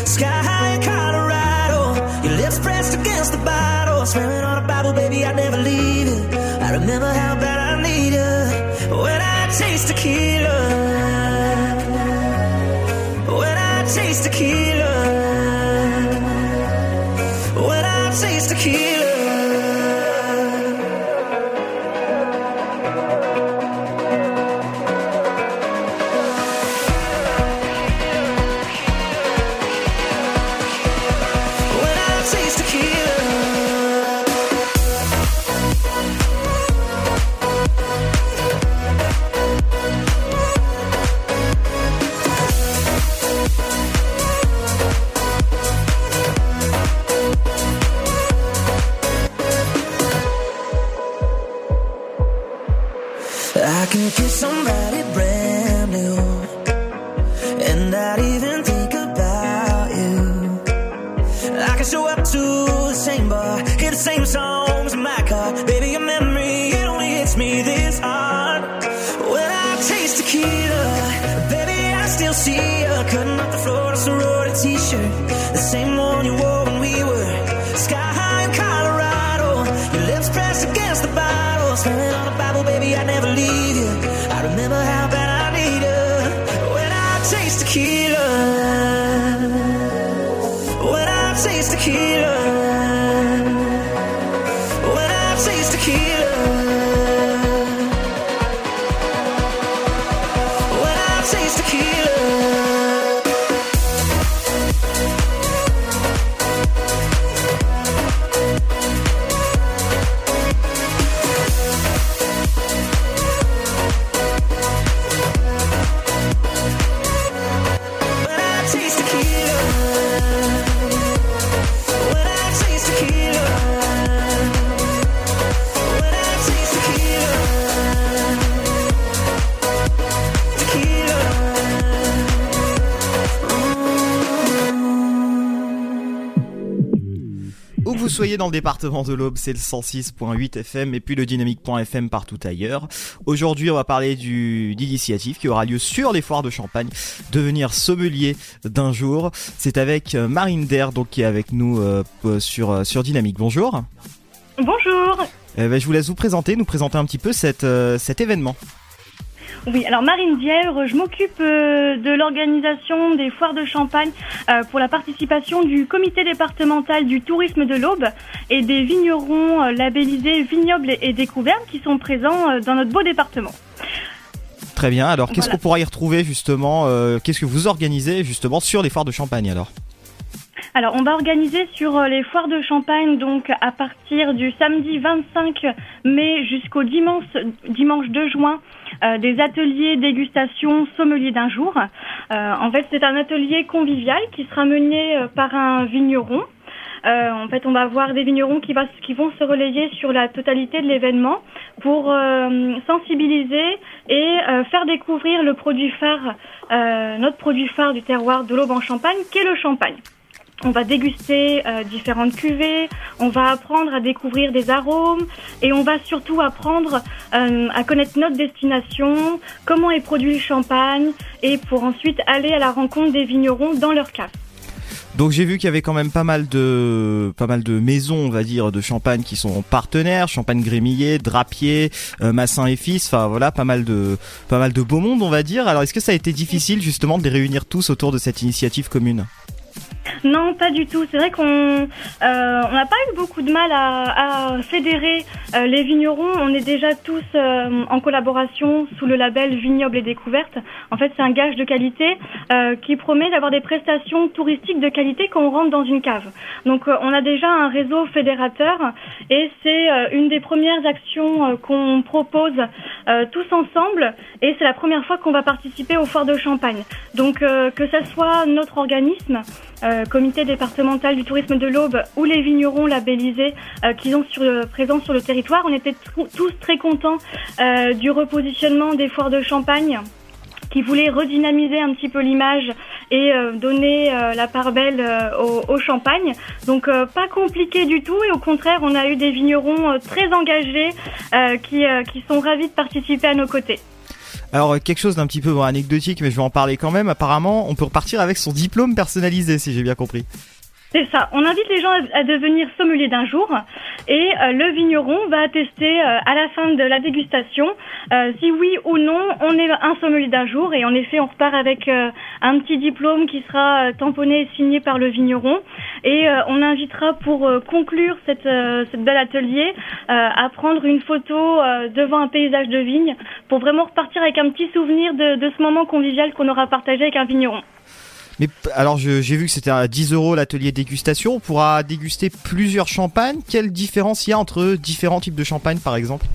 sky high in Colorado. Your lips pressed against the bottle, swearing on a Bible, baby, I'd never leave you. I remember how bad I need you when I taste tequila. Taste tequila. When I taste tequila. Soyez dans le département de l'Aube, c'est le 106.8 FM et puis le dynamique.fm partout ailleurs. Aujourd'hui, on va parler du d'initiative qui aura lieu sur les foires de Champagne, devenir sommelier d'un jour. C'est avec euh, Marine Der donc qui est avec nous euh, sur euh, sur Dynamique. Bonjour. Bonjour. Eh ben, je vous laisse vous présenter, nous présenter un petit peu cette, euh, cet événement. Oui, alors Marine Dièvre, je m'occupe euh, de l'organisation des foires de Champagne euh, pour la participation du comité départemental du tourisme de l'Aube et des vignerons euh, labellisés vignobles et, découvertes qui sont présents dans notre beau département. Très bien. Alors, qu'est-ce Voilà. qu'on pourra y retrouver justement Qu'est-ce que vous organisez justement sur les foires de Champagne alors Alors, on va organiser sur les foires de Champagne, donc à partir du samedi 25 mai jusqu'au dimanche, dimanche 2 juin, euh, des ateliers dégustation sommelier d'un jour. Euh, en fait, c'est un atelier convivial qui sera mené euh, par un vigneron. En fait, on va avoir des vignerons qui, vont se relayer sur la totalité de l'événement pour sensibiliser et faire découvrir le produit phare, notre produit phare du terroir de l'Aube en Champagne, qui est le champagne. On va déguster euh, différentes cuvées, on va apprendre à découvrir des arômes et on va surtout apprendre euh, à connaître notre destination, comment est produit le champagne et pour ensuite aller à la rencontre des vignerons dans leur cave. Donc j'ai vu qu'il y avait quand même pas mal de pas mal de maisons, on va dire, de champagne qui sont partenaires, Champagne Grémillet, Drapier, euh, Massin et Fils, enfin voilà, pas mal de pas mal de beau monde, on va dire. Alors est-ce que ça a été difficile justement de les réunir tous autour de cette initiative commune? Non, pas du tout. C'est vrai qu'on euh, on n'a pas eu beaucoup de mal à, à fédérer euh, les vignerons. On est déjà tous euh, en collaboration sous le label Vignoble et Découverte. En fait, c'est un gage de qualité euh, qui promet d'avoir des prestations touristiques de qualité quand on rentre dans une cave. Donc, euh, on a déjà un réseau fédérateur et c'est euh, une des premières actions qu'on propose tous ensemble. Et c'est la première fois qu'on va participer au Foire de Champagne. Donc, que ce soit notre organisme, euh, comité départemental du tourisme de l'Aube ou les vignerons labellisés euh, qui sont sur le- présents sur le territoire. On était tous très contents euh, du repositionnement des foires de Champagne qui voulait redynamiser un petit peu l'image et euh, donner euh, la part belle euh, au, champagne. Donc euh, pas compliqué du tout et au contraire on a eu des vignerons euh, très engagés euh, euh, qui sont ravis de participer à nos côtés. Alors quelque chose d'un petit peu anecdotique, mais je vais en parler quand même. Apparemment, on peut repartir avec son diplôme personnalisé, si j'ai bien compris. C'est ça. On invite les gens à, devenir sommelier d'un jour et euh, le vigneron va attester euh, à la fin de la dégustation euh, si oui ou non on est un sommelier d'un jour et en effet on repart avec un petit diplôme qui sera tamponné et signé par le vigneron et on invitera pour conclure cette, cette bel atelier à prendre une photo devant un paysage de vigne pour vraiment repartir avec un petit souvenir de, de ce moment convivial qu'on aura partagé avec un vigneron. Mais alors j'ai vu que c'était à 10 euros l'atelier dégustation. On pourra déguster plusieurs champagnes. Quelle différence y a entre différents types de champagne, par exemple?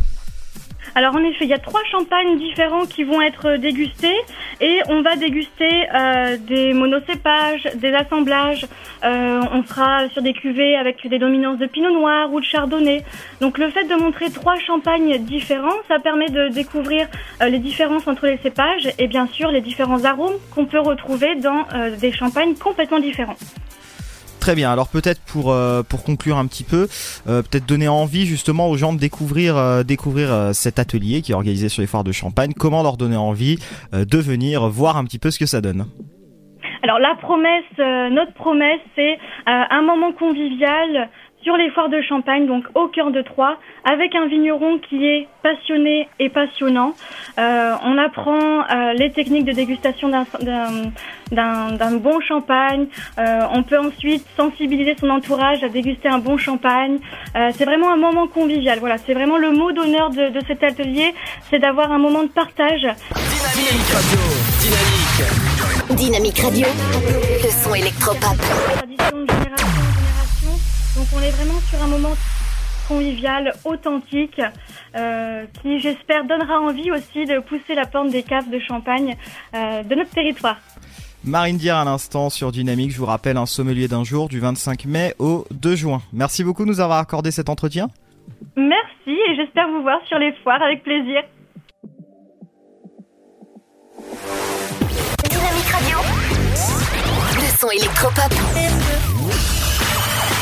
Alors en effet, il y a trois champagnes différents qui vont être dégustés et on va déguster euh, des monocépages, des assemblages. Euh, on sera sur des cuvées avec des dominances de pinot noir ou de chardonnay. Donc le fait de montrer trois champagnes différents, ça permet de découvrir euh, les différences entre les cépages et bien sûr les différents arômes qu'on peut retrouver dans euh, des champagnes complètement différents. Très bien. Alors peut-être pour euh, pour conclure un petit peu, euh, peut-être donner envie justement aux gens de découvrir euh, découvrir euh, cet atelier qui est organisé sur les foires de Champagne. Comment leur donner envie euh, de venir voir un petit peu ce que ça donne? Alors la promesse, euh, notre promesse, c'est un moment convivial sur les foires de Champagne, donc au cœur de Troyes, avec un vigneron qui est passionné et passionnant. Euh, on apprend euh, les techniques de dégustation d'un- bon champagne. Euh, on peut ensuite sensibiliser son entourage à déguster un bon champagne. Euh, c'est vraiment un moment convivial. Voilà, c'est vraiment le mot d'honneur de, de cet atelier, c'est d'avoir un moment de partage. Dynamique Radio. Dynamique. Dynamique Radio. Le son électropop. tradition de génération. Donc on est vraiment sur un moment convivial, authentique, euh, qui j'espère donnera envie aussi de pousser la porte des caves de champagne euh, de notre territoire. Marine Dier à l'instant sur Dynamique. Je vous rappelle un sommelier d'un jour du 25 mai au 2 juin. Merci beaucoup de nous avoir accordé cet entretien. Merci et j'espère vous voir sur les foires avec plaisir. Dynamique Radio. Le son électropop.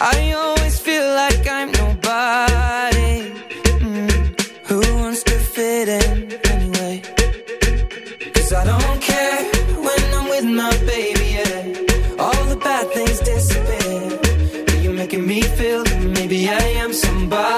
I always feel like I'm nobody. Mm. Who wants to fit in anyway? Cause I don't care when I'm with my baby, yeah. All the bad things disappear. You're making me feel that maybe I am somebody.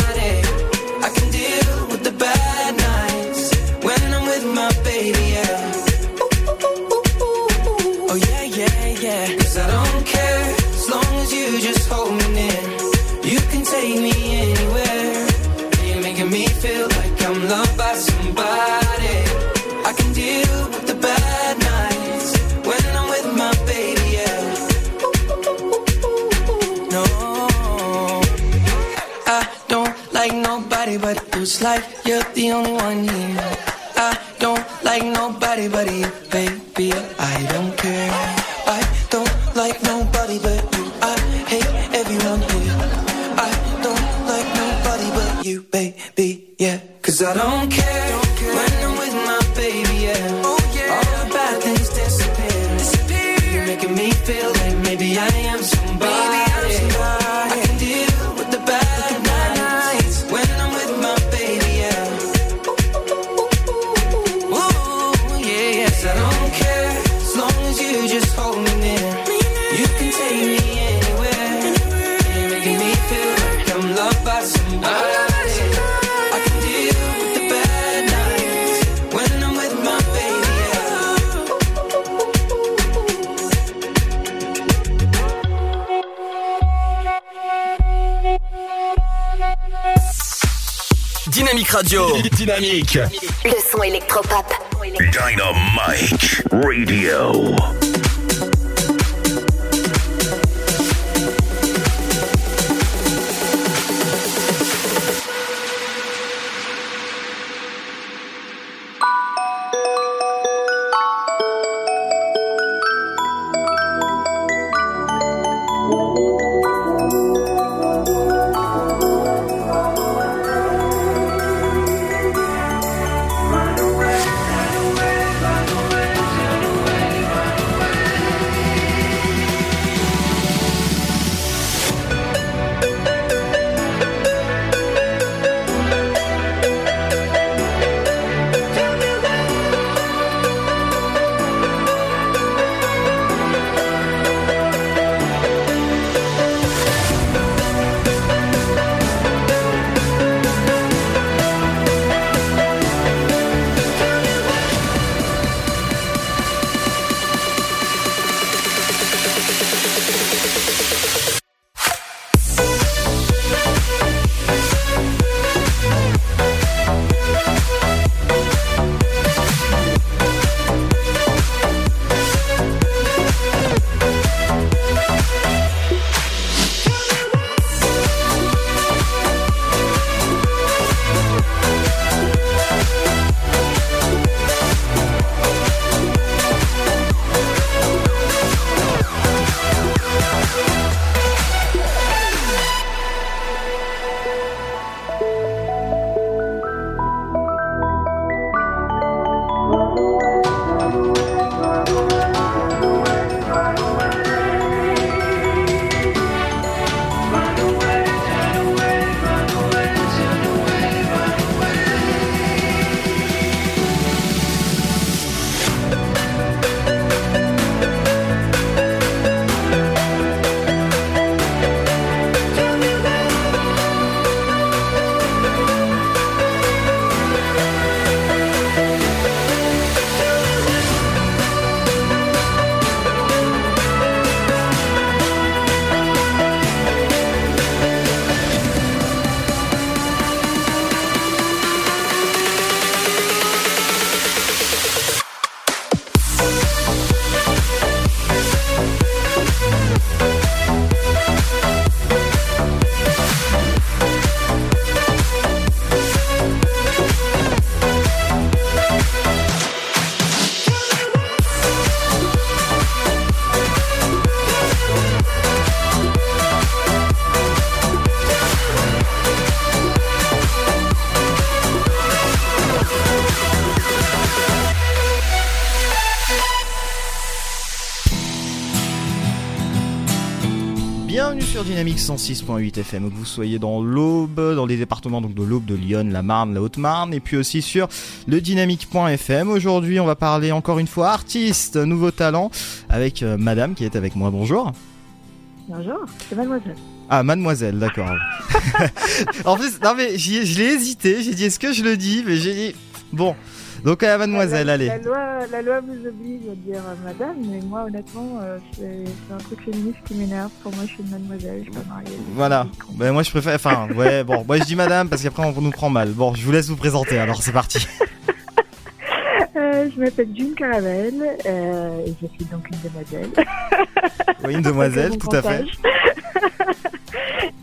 It's like you're the only one here. I don't like nobody but you, baby. Radio. Dynamique. Le son électropop. Dynamite Radio. Dynamique 106.8 FM, que vous soyez dans l'Aube, dans les départements donc de l'Aube, de Lyon, la Marne, la Haute-Marne, et puis aussi sur le dynamique.fm. Aujourd'hui, on va parler encore une fois artiste, nouveau talent, avec euh, Madame qui est avec moi. Bonjour. Bonjour, c'est mademoiselle. Ah, Mademoiselle, d'accord. [LAUGHS] en plus, non mais je l'ai hésité. J'ai dit est-ce que je le dis, mais j'ai dit bon. Donc à Mademoiselle, la, allez. La loi, la loi vous oblige à dire euh, madame, mais moi honnêtement, euh, c'est un truc féministe qui m'énerve. Pour moi, je suis une mademoiselle, je suis pas mariée. Voilà. Ben moi je préfère. Enfin, ouais, bon, moi je dis Madame parce qu'après on nous prend mal. Bon, je vous laisse vous présenter. Alors c'est parti. [LAUGHS] Euh, je m'appelle June Caravelle euh, et je suis donc une demoiselle. Oui, une demoiselle, tout à fait.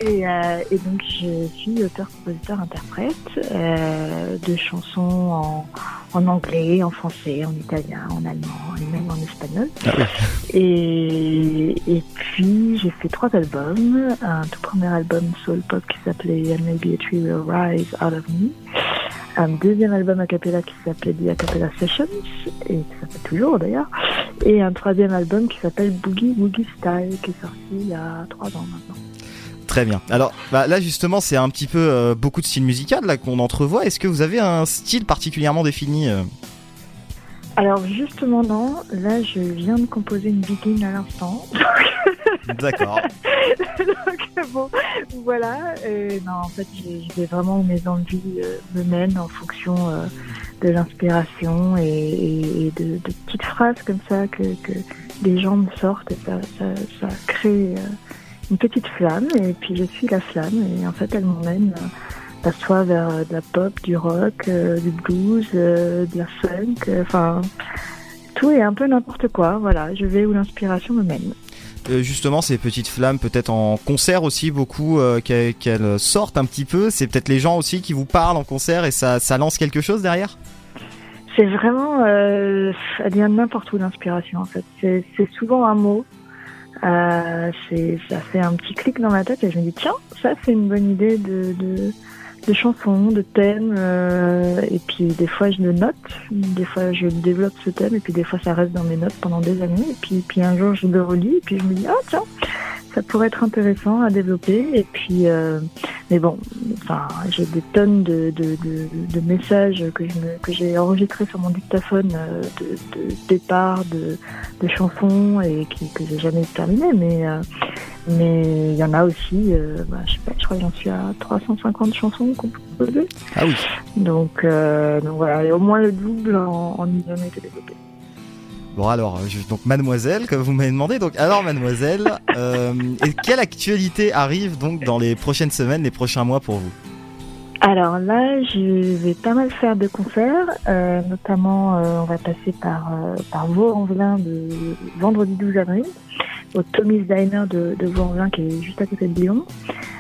Et, euh, et donc je suis auteur, compositeur, interprète euh, de chansons en, en anglais, en français, en italien, en allemand et même en espagnol. Et, et puis j'ai fait trois albums. Un tout premier album soul pop qui s'appelait Maybe a Tree Will Rise Out of Me. Un deuxième album a cappella qui s'appelait The Acapella Sessions et qui s'appelle toujours d'ailleurs. Et un troisième album qui s'appelle Boogie Woogie Style qui est sorti il y a trois ans maintenant. Très bien. Alors bah, là justement c'est un petit peu euh, beaucoup de style musical là qu'on entrevoit. Est-ce que vous avez un style particulièrement défini euh? Alors justement non, là je viens de composer une begin à l'instant. [LAUGHS] D'accord. Donc bon, voilà. Et non, en fait, je vais vraiment où mes envies euh, me mènent en fonction euh, de l'inspiration et, et- et de, de petites phrases comme ça que, que les gens me sortent et ça, ça, ça crée euh, une petite flamme et puis je suis la flamme et en fait elle m'emmène euh, soit vers euh, de la pop, du rock, euh, du blues, euh, de la funk, enfin tout et un peu n'importe quoi. Voilà, je vais où l'inspiration me mène. Justement ces petites flammes peut-être en concert aussi beaucoup qu'elles sortent un petit peu. C'est peut-être les gens aussi qui vous parlent en concert et ça, ça lance quelque chose derrière? C'est vraiment, elle vient de n'importe où l'inspiration en fait. C'est c'est souvent un mot. Euh, ça fait un petit clic dans ma tête et je me dis tiens, ça c'est une bonne idée de, de, de chanson, de thème. euh, et puis des fois je le note, des fois je développe ce thème et puis des fois ça reste dans mes notes pendant des années. Et puis, puis un jour je le relis et puis je me dis ah tiens, ça pourrait être intéressant à développer. Et puis euh, mais bon, enfin, j'ai des tonnes de, de, de, de messages que je me- que j'ai enregistrés sur mon dictaphone euh, de, de départ, de, de chansons et qui, que j'ai jamais terminé. Mais euh, mais il y en a aussi, euh, bah, je sais pas, je crois que j'en suis à 350 chansons composées. Ah oui. Donc, donc voilà, et au moins le double en, en une année été développé. Bon alors, euh, donc Mademoiselle, comme vous m'avez demandé. Donc alors Mademoiselle, euh, quelle actualité arrive donc dans les prochaines semaines, les prochains mois pour vous? Alors là, je vais pas mal faire de concerts, euh, notamment on va passer par, par Vaux-en-Velin le vendredi 12 avril, au Tommy's Diner de, de Vaux-en-Velin qui est juste à côté de Lyon.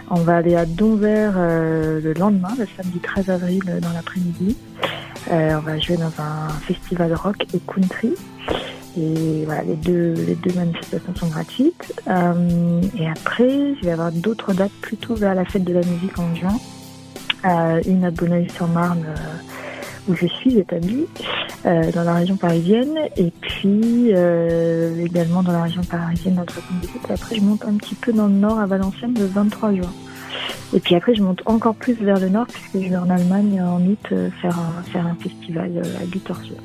On va aller à Donvers le lendemain, le samedi 13 avril dans l'après-midi. On va jouer dans un festival rock et country. Et voilà, les deux, les deux manifestations sont gratuites. Euh, et après, je vais avoir d'autres dates plutôt vers la fête de la musique en juin. Euh, une à Bonneuil-sur-Marne euh, où je suis établie, dans la région parisienne, et puis également dans la région parisienne 78. Et après, je monte un petit peu dans le nord à Valenciennes le 23 juin. Et puis après, je monte encore plus vers le nord puisque je vais en Allemagne en août faire un, faire un festival à Gütersloh.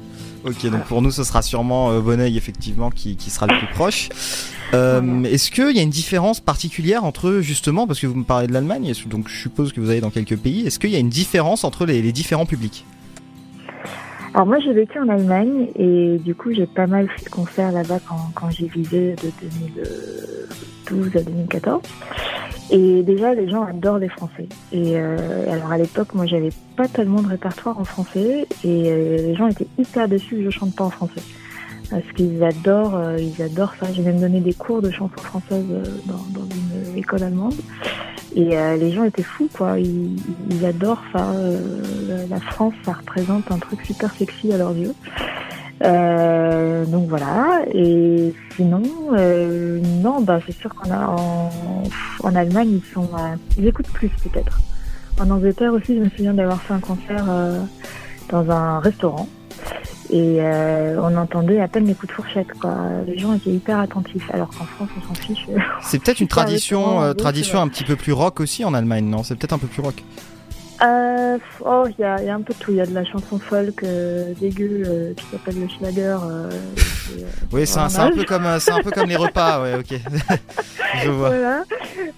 Ok, donc pour nous, ce sera sûrement euh, Bonneuil effectivement qui, qui sera le plus proche. Euh, Est-ce qu'il y a une différence particulière entre justement, parce que vous me parlez de l'Allemagne, donc je suppose que vous allez dans quelques pays, est-ce qu'il y a une différence entre les, les différents publics? Alors moi j'ai vécu en Allemagne et du coup j'ai pas mal fait de concerts là-bas quand, quand j'ai visé de 2012 à 2014. Et déjà les gens adorent les Français. Et euh, alors à l'époque moi j'avais pas tellement de répertoire en français et euh, les gens étaient hyper déçus que je chante pas en français. Parce qu'ils adorent, euh, ils adorent ça. J'ai même donné des cours de chansons françaises euh, dans, dans une école allemande. Et euh, les gens étaient fous, quoi. Ils, ils adorent ça. Euh, la- France, ça représente un truc super sexy à leurs yeux. Euh, donc voilà. Et sinon, euh, non, bah c'est sûr qu'on a en, en Allemagne, ils sont, ils écoutent plus peut-être. En Angleterre aussi, je me souviens d'avoir fait un concert dans un restaurant. Et euh, on entendait à peine les coups de fourchette, quoi. Les gens étaient hyper attentifs, alors qu'en France, on s'en fiche. [LAUGHS] C'est peut-être une tradition, euh, tradition un petit peu plus rock aussi en Allemagne, non? C'est peut-être un peu plus rock. Euh, oh, il y a, il y a un peu de tout. Il y a de la chanson folk euh, dégueu euh, qui s'appelle le Schlager. Oui, c'est un, peu comme, c'est un peu comme les repas, ouais, ok. [LAUGHS] Je vois. Voilà.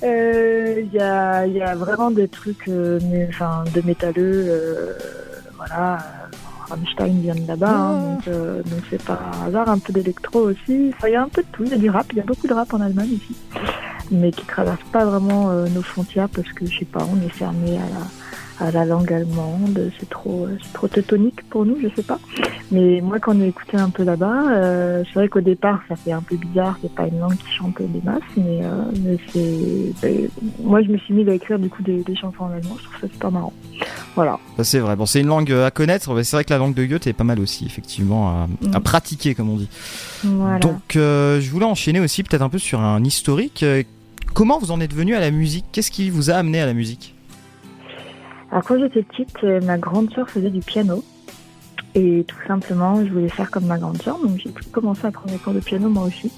Il y, a, y a vraiment des trucs enfin, de métalleux. voilà. Rammstein vient de là-bas, hein, donc euh, donc c'est pas un hasard. Un peu d'électro aussi. Enfin, il y a un peu de tout. Il y a du rap. Il y a beaucoup de rap en Allemagne ici, mais qui traverse pas vraiment euh, nos frontières parce que je sais pas, on est fermé à la à la langue allemande, c'est trop, c'est trop teutonique pour nous, je sais pas. Mais moi, quand on a écouté un peu là-bas, euh, c'est vrai qu'au départ, ça fait un peu bizarre, c'est pas une langue qui chante des masses, mais, euh, mais c'est, ben, moi, je me suis mis à écrire du coup des, des chansons en allemand, je trouve ça super marrant. Voilà. Ça, c'est vrai. Bon, c'est une langue euh, à connaître. mais C'est vrai que la langue de Goethe est pas mal aussi, effectivement, à, à Mm. pratiquer, comme on dit. Voilà. Donc, euh, je voulais enchaîner aussi peut-être un peu sur un historique. Euh, Comment vous en êtes venu à la musique? Qu'est-ce qui vous a amené à la musique? Alors quand j'étais petite, euh, ma grande sœur faisait du piano. Et tout simplement, je voulais faire comme ma grande sœur, donc j'ai commencé à prendre des cours de piano moi aussi.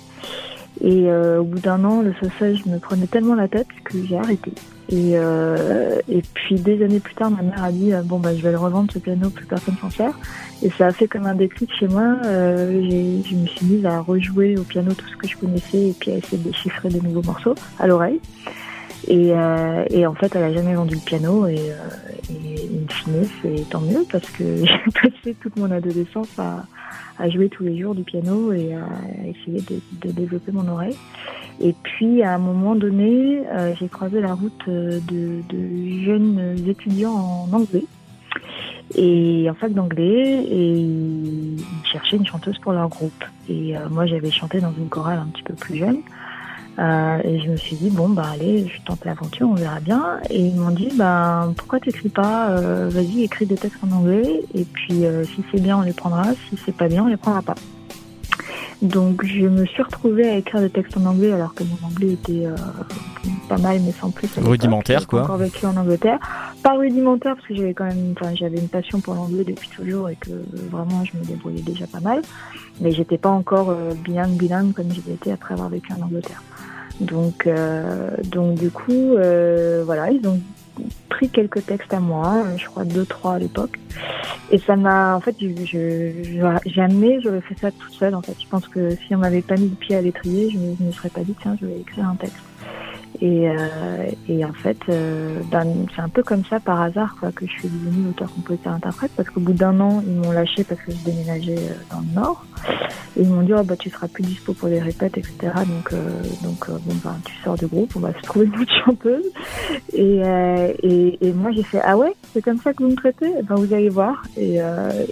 Et euh, au bout d'un an, le solfège me prenait tellement la tête que j'ai arrêté. Et, euh, puis des années plus tard, ma mère a dit bon bah je vais le revendre ce piano, plus personne s'en sert. Et ça a fait comme un déclic chez moi. Je me suis mise à rejouer au piano tout ce que je connaissais et puis à essayer de déchiffrer des nouveaux morceaux à l'oreille. Et, euh, et en fait, elle a jamais vendu le piano et, euh, in fine, c'est tant mieux parce que [LAUGHS] j'ai passé toute mon adolescence à, à jouer tous les jours du piano et à essayer de, de développer mon oreille. Et puis, à un moment donné, euh, j'ai croisé la route euh, de, de jeunes étudiants en anglais et en fac d'anglais et ils cherchaient une chanteuse pour leur groupe. Et euh, moi, j'avais chanté dans une chorale un petit peu plus jeune. Euh, et je me suis dit bon bah allez, je tente l'aventure, on verra bien. Et ils m'ont dit bah pourquoi t'écris pas euh, Vas-y, écris des textes en anglais et puis euh, si c'est bien on les prendra, si c'est pas bien on les prendra pas. Donc je me suis retrouvée à écrire des textes en anglais alors que mon anglais était euh, pas mal mais sans plus. Rudimentaire, J'ai quoi. Encore vécu en Angleterre, pas rudimentaire parce que j'avais quand même, enfin j'avais une passion pour l'anglais depuis toujours et que euh, vraiment je me débrouillais déjà pas mal, mais j'étais pas encore euh, bilingue bilingue comme j'ai été après avoir vécu en Angleterre. Donc euh, donc du coup euh, voilà ils ont pris quelques textes à moi, euh, je crois deux trois à l'époque. Et ça m'a, en fait, je, je- jamais j'aurais fait ça toute seule. En fait, je pense que si on m'avait pas mis le pied à l'étrier, je je me serais pas dit tiens, je vais écrire un texte. Et, euh, et en fait, euh, ben, c'est un peu comme ça par hasard quoi que je suis devenue auteur-compositeur-interprète parce qu'au bout d'un an, ils m'ont lâché parce que je déménageais euh, dans le Nord et ils m'ont dit oh bah tu seras plus dispo pour les répètes etc. Donc euh, donc euh, bon ben tu sors du groupe, on va se trouver une autre [LAUGHS] chanteuse. Et, euh, et, et moi j'ai fait ah ouais c'est comme ça que vous me traitez? Eh ben vous allez voir et,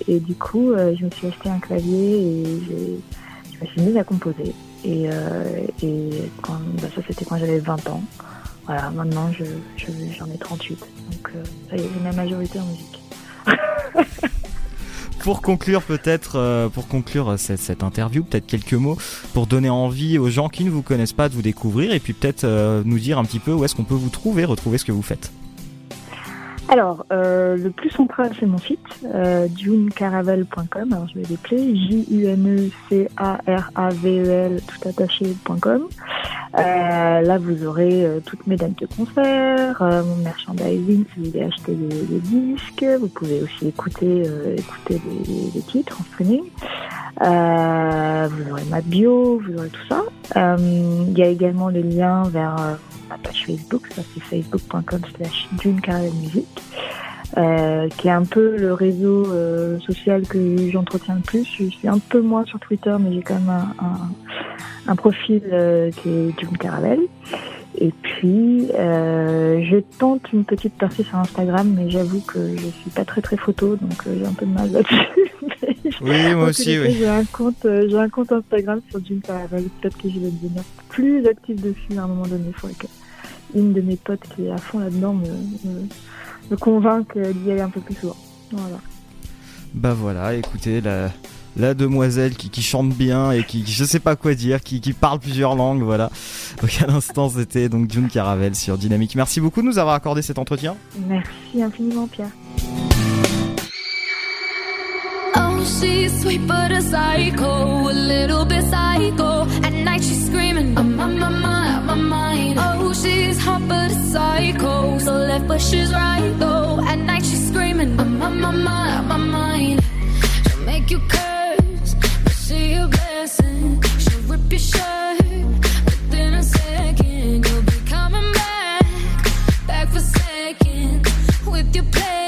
et du coup je me suis acheté un clavier et je me suis mise à composer et, euh, et quand, bah, ça c'était quand j'avais 20 ans. Voilà maintenant je, je- j'en ai 38 donc euh, ça y est ma majorité en musique. [LAUGHS] Pour conclure peut-être, euh, pour conclure cette, interview, peut-être quelques mots pour donner envie aux gens qui ne vous connaissent pas de vous découvrir et puis peut-être nous dire un petit peu où est-ce qu'on peut vous trouver, retrouver ce que vous faites. Alors, euh, le plus central, c'est mon site, euh, junecaravel.com. Alors, je vais l'appeler E J-U-N-E-C-A-R-A-V-E-L, tout attaché.com. Euh, là, vous aurez euh, toutes mes dates de concert, euh, mon merchandising si vous voulez acheter des, des disques. Vous pouvez aussi écouter, euh, écouter des titres en streaming. Vous aurez ma bio, vous aurez tout ça. Il y a également les liens vers ma page Facebook, ça c'est facebook.com slash Music, euh, qui est un peu le réseau euh, social que j'entretiens le plus. Je suis un peu moins sur Twitter, mais j'ai quand même un, un, un profil euh, qui est June Caravelle. Et puis, je tente une petite partie sur Instagram, mais j'avoue que je suis pas très très photo, donc j'ai un peu de mal là-dessus. [LAUGHS] Oui, moi aussi, oui. J'ai un compte, j'ai un compte Instagram sur June Caravelle. Peut-être que je vais devenir plus active dessus à un moment donné. Il faudrait que une de mes potes qui est à fond là-dedans me, me, me convainque d'y aller un peu plus souvent. Voilà. Bah voilà, écoutez, la, la demoiselle qui, qui chante bien et qui, je sais pas quoi dire, qui, qui parle plusieurs langues, voilà. Donc à l'instant, c'était donc June Caravel sur Dynamique. Merci beaucoup de nous avoir accordé cet entretien. Merci infiniment, Pierre. Oh, she's sweet but a psycho, a little bit psycho. At night she's screaming, I'm on my mind, my mind. She's hot but a psycho, so left but she's right though. At night she's screaming, I'm on my mind, my mind. She'll make you curse, but she a blessing. She'll rip your shirt within a second. You'll be coming back, back for seconds with your play.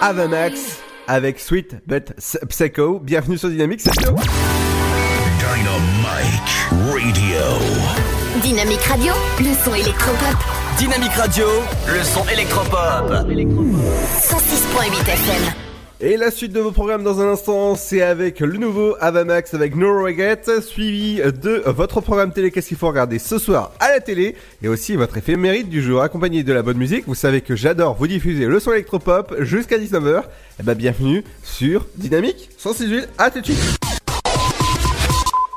Avamax avec Sweet But Psycho. Bienvenue sur Dynamique, c'est Flo. Dynamite Radio. Dynamique Radio, le son électropop. Dynamique Radio, le son électropop. 106.8 FM. Et la suite de vos programmes dans un instant, c'est avec le nouveau Avamax avec No Regret, suivi de votre programme télé Qu'est-ce qu'il faut regarder ce soir à la télé, et aussi votre éphémérite du jour accompagné de la bonne musique. Vous savez que j'adore vous diffuser le son électropop jusqu'à 19h. Et bah bienvenue sur Dynamique 168. À tout de suite.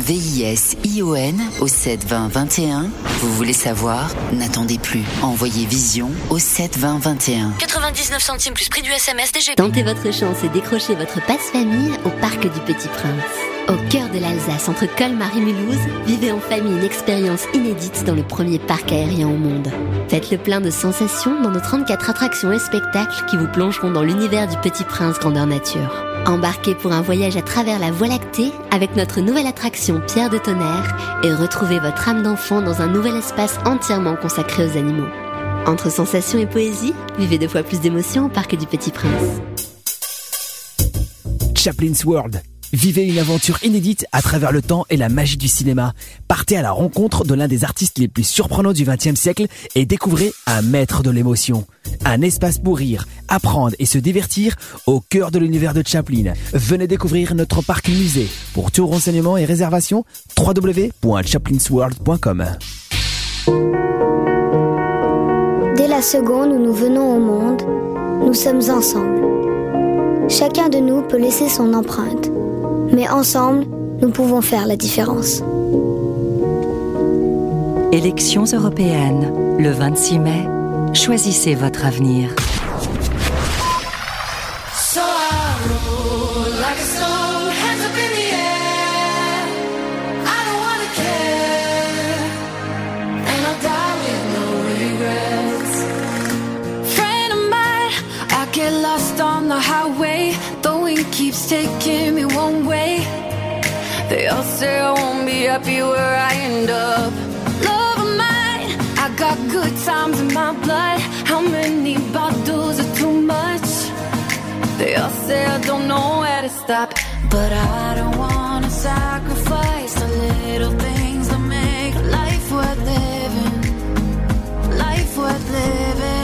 V-I-S-I-O-N au 72021. Vous voulez savoir? N'attendez plus. Envoyez Vision au 72021. 99 centimes plus prix du SMS DGP. Tentez votre chance et décrochez votre passe-famille au Parc du Petit Prince. Au cœur de l'Alsace, entre Colmar et Mulhouse, vivez en famille une expérience inédite dans le premier parc aérien au monde. Faites le plein de sensations dans nos 34 attractions et spectacles qui vous plongeront dans l'univers du Petit Prince grandeur nature. Embarquez pour un voyage à travers la Voie lactée avec notre nouvelle attraction Pierre de Tonnerre et retrouvez votre âme d'enfant dans un nouvel espace entièrement consacré aux animaux. Entre sensations et poésie, vivez deux fois plus d'émotions au Parc du Petit Prince. Chaplin's World, Vivez une aventure inédite à travers le temps et la magie du cinéma. Partez à la rencontre de l'un des artistes les plus surprenants du XXe siècle et découvrez un maître de l'émotion. Un espace pour rire, apprendre et se divertir au cœur de l'univers de Chaplin. Venez découvrir notre parc musée. Pour tout renseignement et réservation, www.chaplinsworld.com. Dès la seconde où nous venons au monde, nous sommes ensemble. Chacun de nous peut laisser son empreinte, mais ensemble, nous pouvons faire la différence. Élections européennes, le 26 mai. Choisissez votre avenir. So I roll like a stone, hands up in the air. I don't wanna care, and I'll die with no regrets. Friend of mine, I get lost on the highway. Wind keeps taking me one way. They all say I won't be happy where I end up. Love of mine, I got good times in my blood. How many bottles are too much? They all say I don't know where to stop, but I don't wanna sacrifice the little things that make life worth living. Life worth living.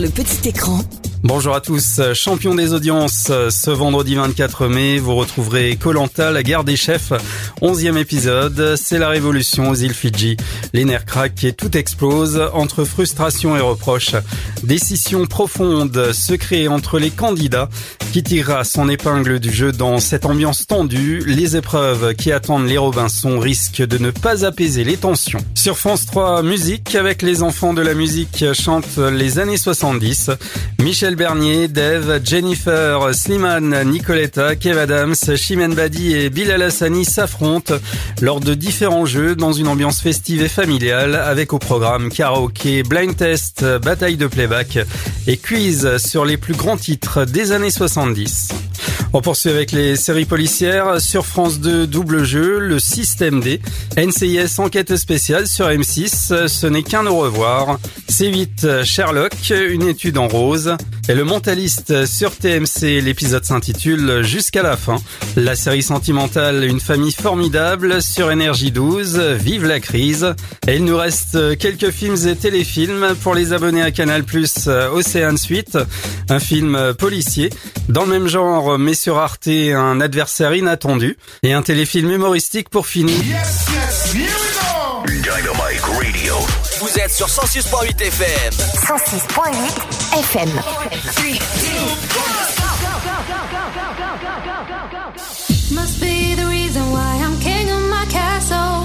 Le petit écran. Bonjour à tous, champion des audiences, ce vendredi 24 mai, vous retrouverez Colanta, la guerre des chefs, 11e épisode, c'est la révolution aux îles Fidji. Les nerfs craquent et tout explose entre frustration et reproches. Décision profonde se crée entre les candidats qui tirera son épingle du jeu dans cette ambiance tendue. Les épreuves qui attendent les Robinson risquent de ne pas apaiser les tensions. Sur France 3, musique avec les enfants de la musique chantent les années 70. Michel Bernier, Dave, Jennifer, Slimane, Nicoletta, Kev Adams, Chimène Badi et Bilal Hassani s'affrontent lors de différents jeux dans une ambiance festive et familiale avec au programme karaoké, blind test, bataille de playback et quiz sur les plus grands titres des années 70. On poursuit avec les séries policières. Sur France 2 double jeu, le Système D, NCIS enquête spéciale sur M6, ce n'est qu'un au revoir, C8 Sherlock, une étude en rose, et le mentaliste sur TMC, l'épisode s'intitule Jusqu'à la fin. La série sentimentale Une famille formidable sur Énergie 12, Vive la crise. Et il nous reste quelques films et téléfilms pour les abonnés à Canal+, Océane Suite, un film policier. Dans le même genre, mais sur Arte, un adversaire inattendu. Et un téléfilm humoristique pour finir. Dynamite Radio. Vous êtes sur 106.8 FM. 106.8 FM. Must be the reason why I'm king of my castle.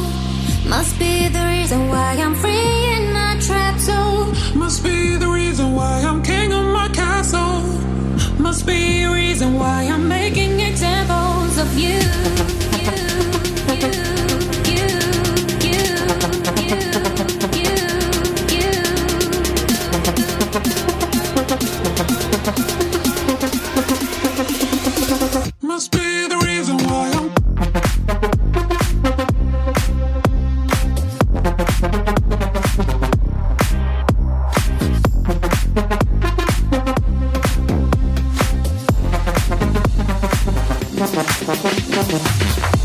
Must be the reason why I'm free in my trap zone. Must be the reason why I'm king of my castle. Must be a reason why I'm making examples of you. Must Gracias.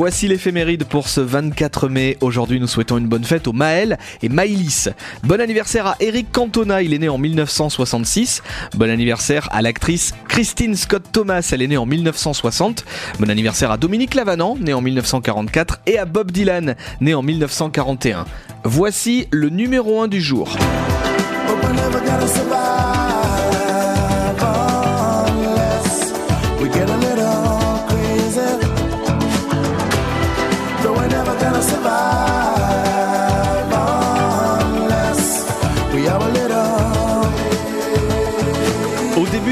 Voici l'éphéméride pour ce 24 mai. Aujourd'hui, nous souhaitons une bonne fête aux Maël et Maïlis. Bon anniversaire à Eric Cantona, il est né en 1966. Bon anniversaire à l'actrice Christine Scott Thomas, elle est née en 1960. Bon anniversaire à Dominique Lavanant, né en 1944, et à Bob Dylan, né en 1941. Voici le numéro 1 du jour.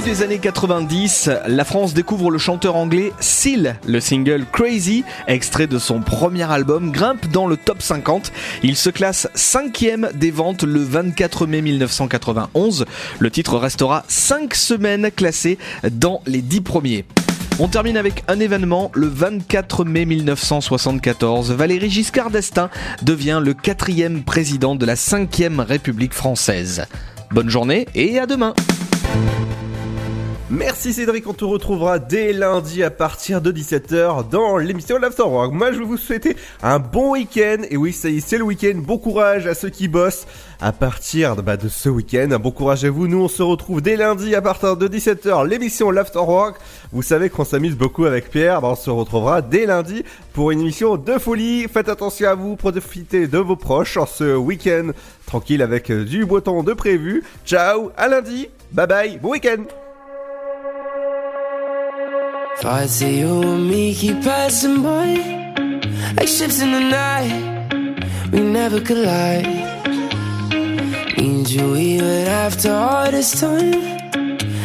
Des années 90, la France découvre le chanteur anglais Seal. Le single Crazy, extrait de son premier album, grimpe dans le top 50. Il se classe cinquième des ventes le 24 mai 1991. Le titre restera 5 semaines classé dans les 10 premiers. On termine avec un événement. Le 24 mai 1974, Valéry Giscard d'Estaing devient le quatrième président de la 5ème République française. Bonne journée et à demain Merci Cédric, on te retrouvera dès lundi à partir de 17h dans l'émission l'Afterwork. Moi je vais vous souhaiter un bon week-end, et oui ça y est c'est le week-end, bon courage à ceux qui bossent à partir de, bah, de ce week-end, bon courage à vous, nous on se retrouve dès lundi à partir de 17h l'émission l'Afterwork. Vous savez qu'on s'amuse beaucoup avec Pierre, bah, on se retrouvera dès lundi pour une émission de folie. Faites attention à vous, profitez de vos proches en ce week-end. Tranquille avec euh, du beau temps de prévu. Ciao, à lundi, bye bye, bon week-end Thought I see you and me keep passing by Like ships in the night. We never collide. Need you even after all this time.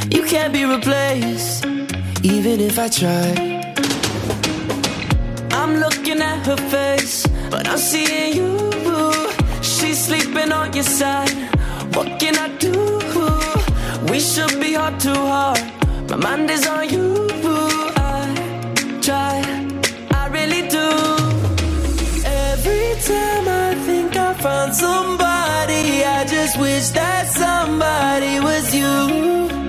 You can't be replaced Even if I try. I'm looking at her face But I'm seeing you. She's sleeping on your side. What can I do? We should be heart to heart. My mind is on you found somebody. I just wish that somebody was you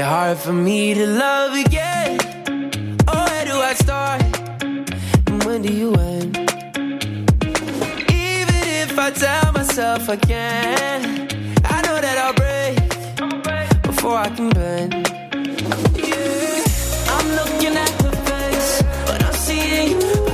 it hard for me to love again. Oh, where do I start? And when do you end? Even if I tell myself I can, I know that I'll break before I can bend. Yeah, I'm looking at her face, but I'm seeing you.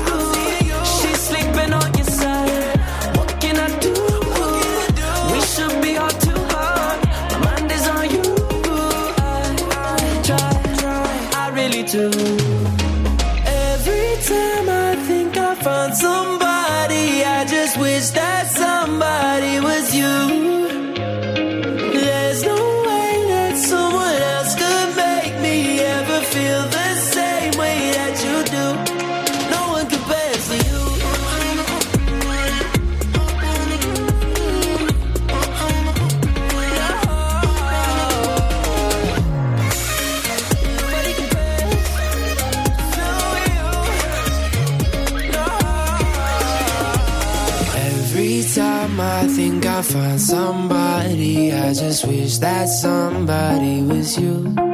Just wish that somebody was you.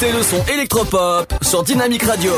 Écoutez le son électropop sur Dynamic Radio.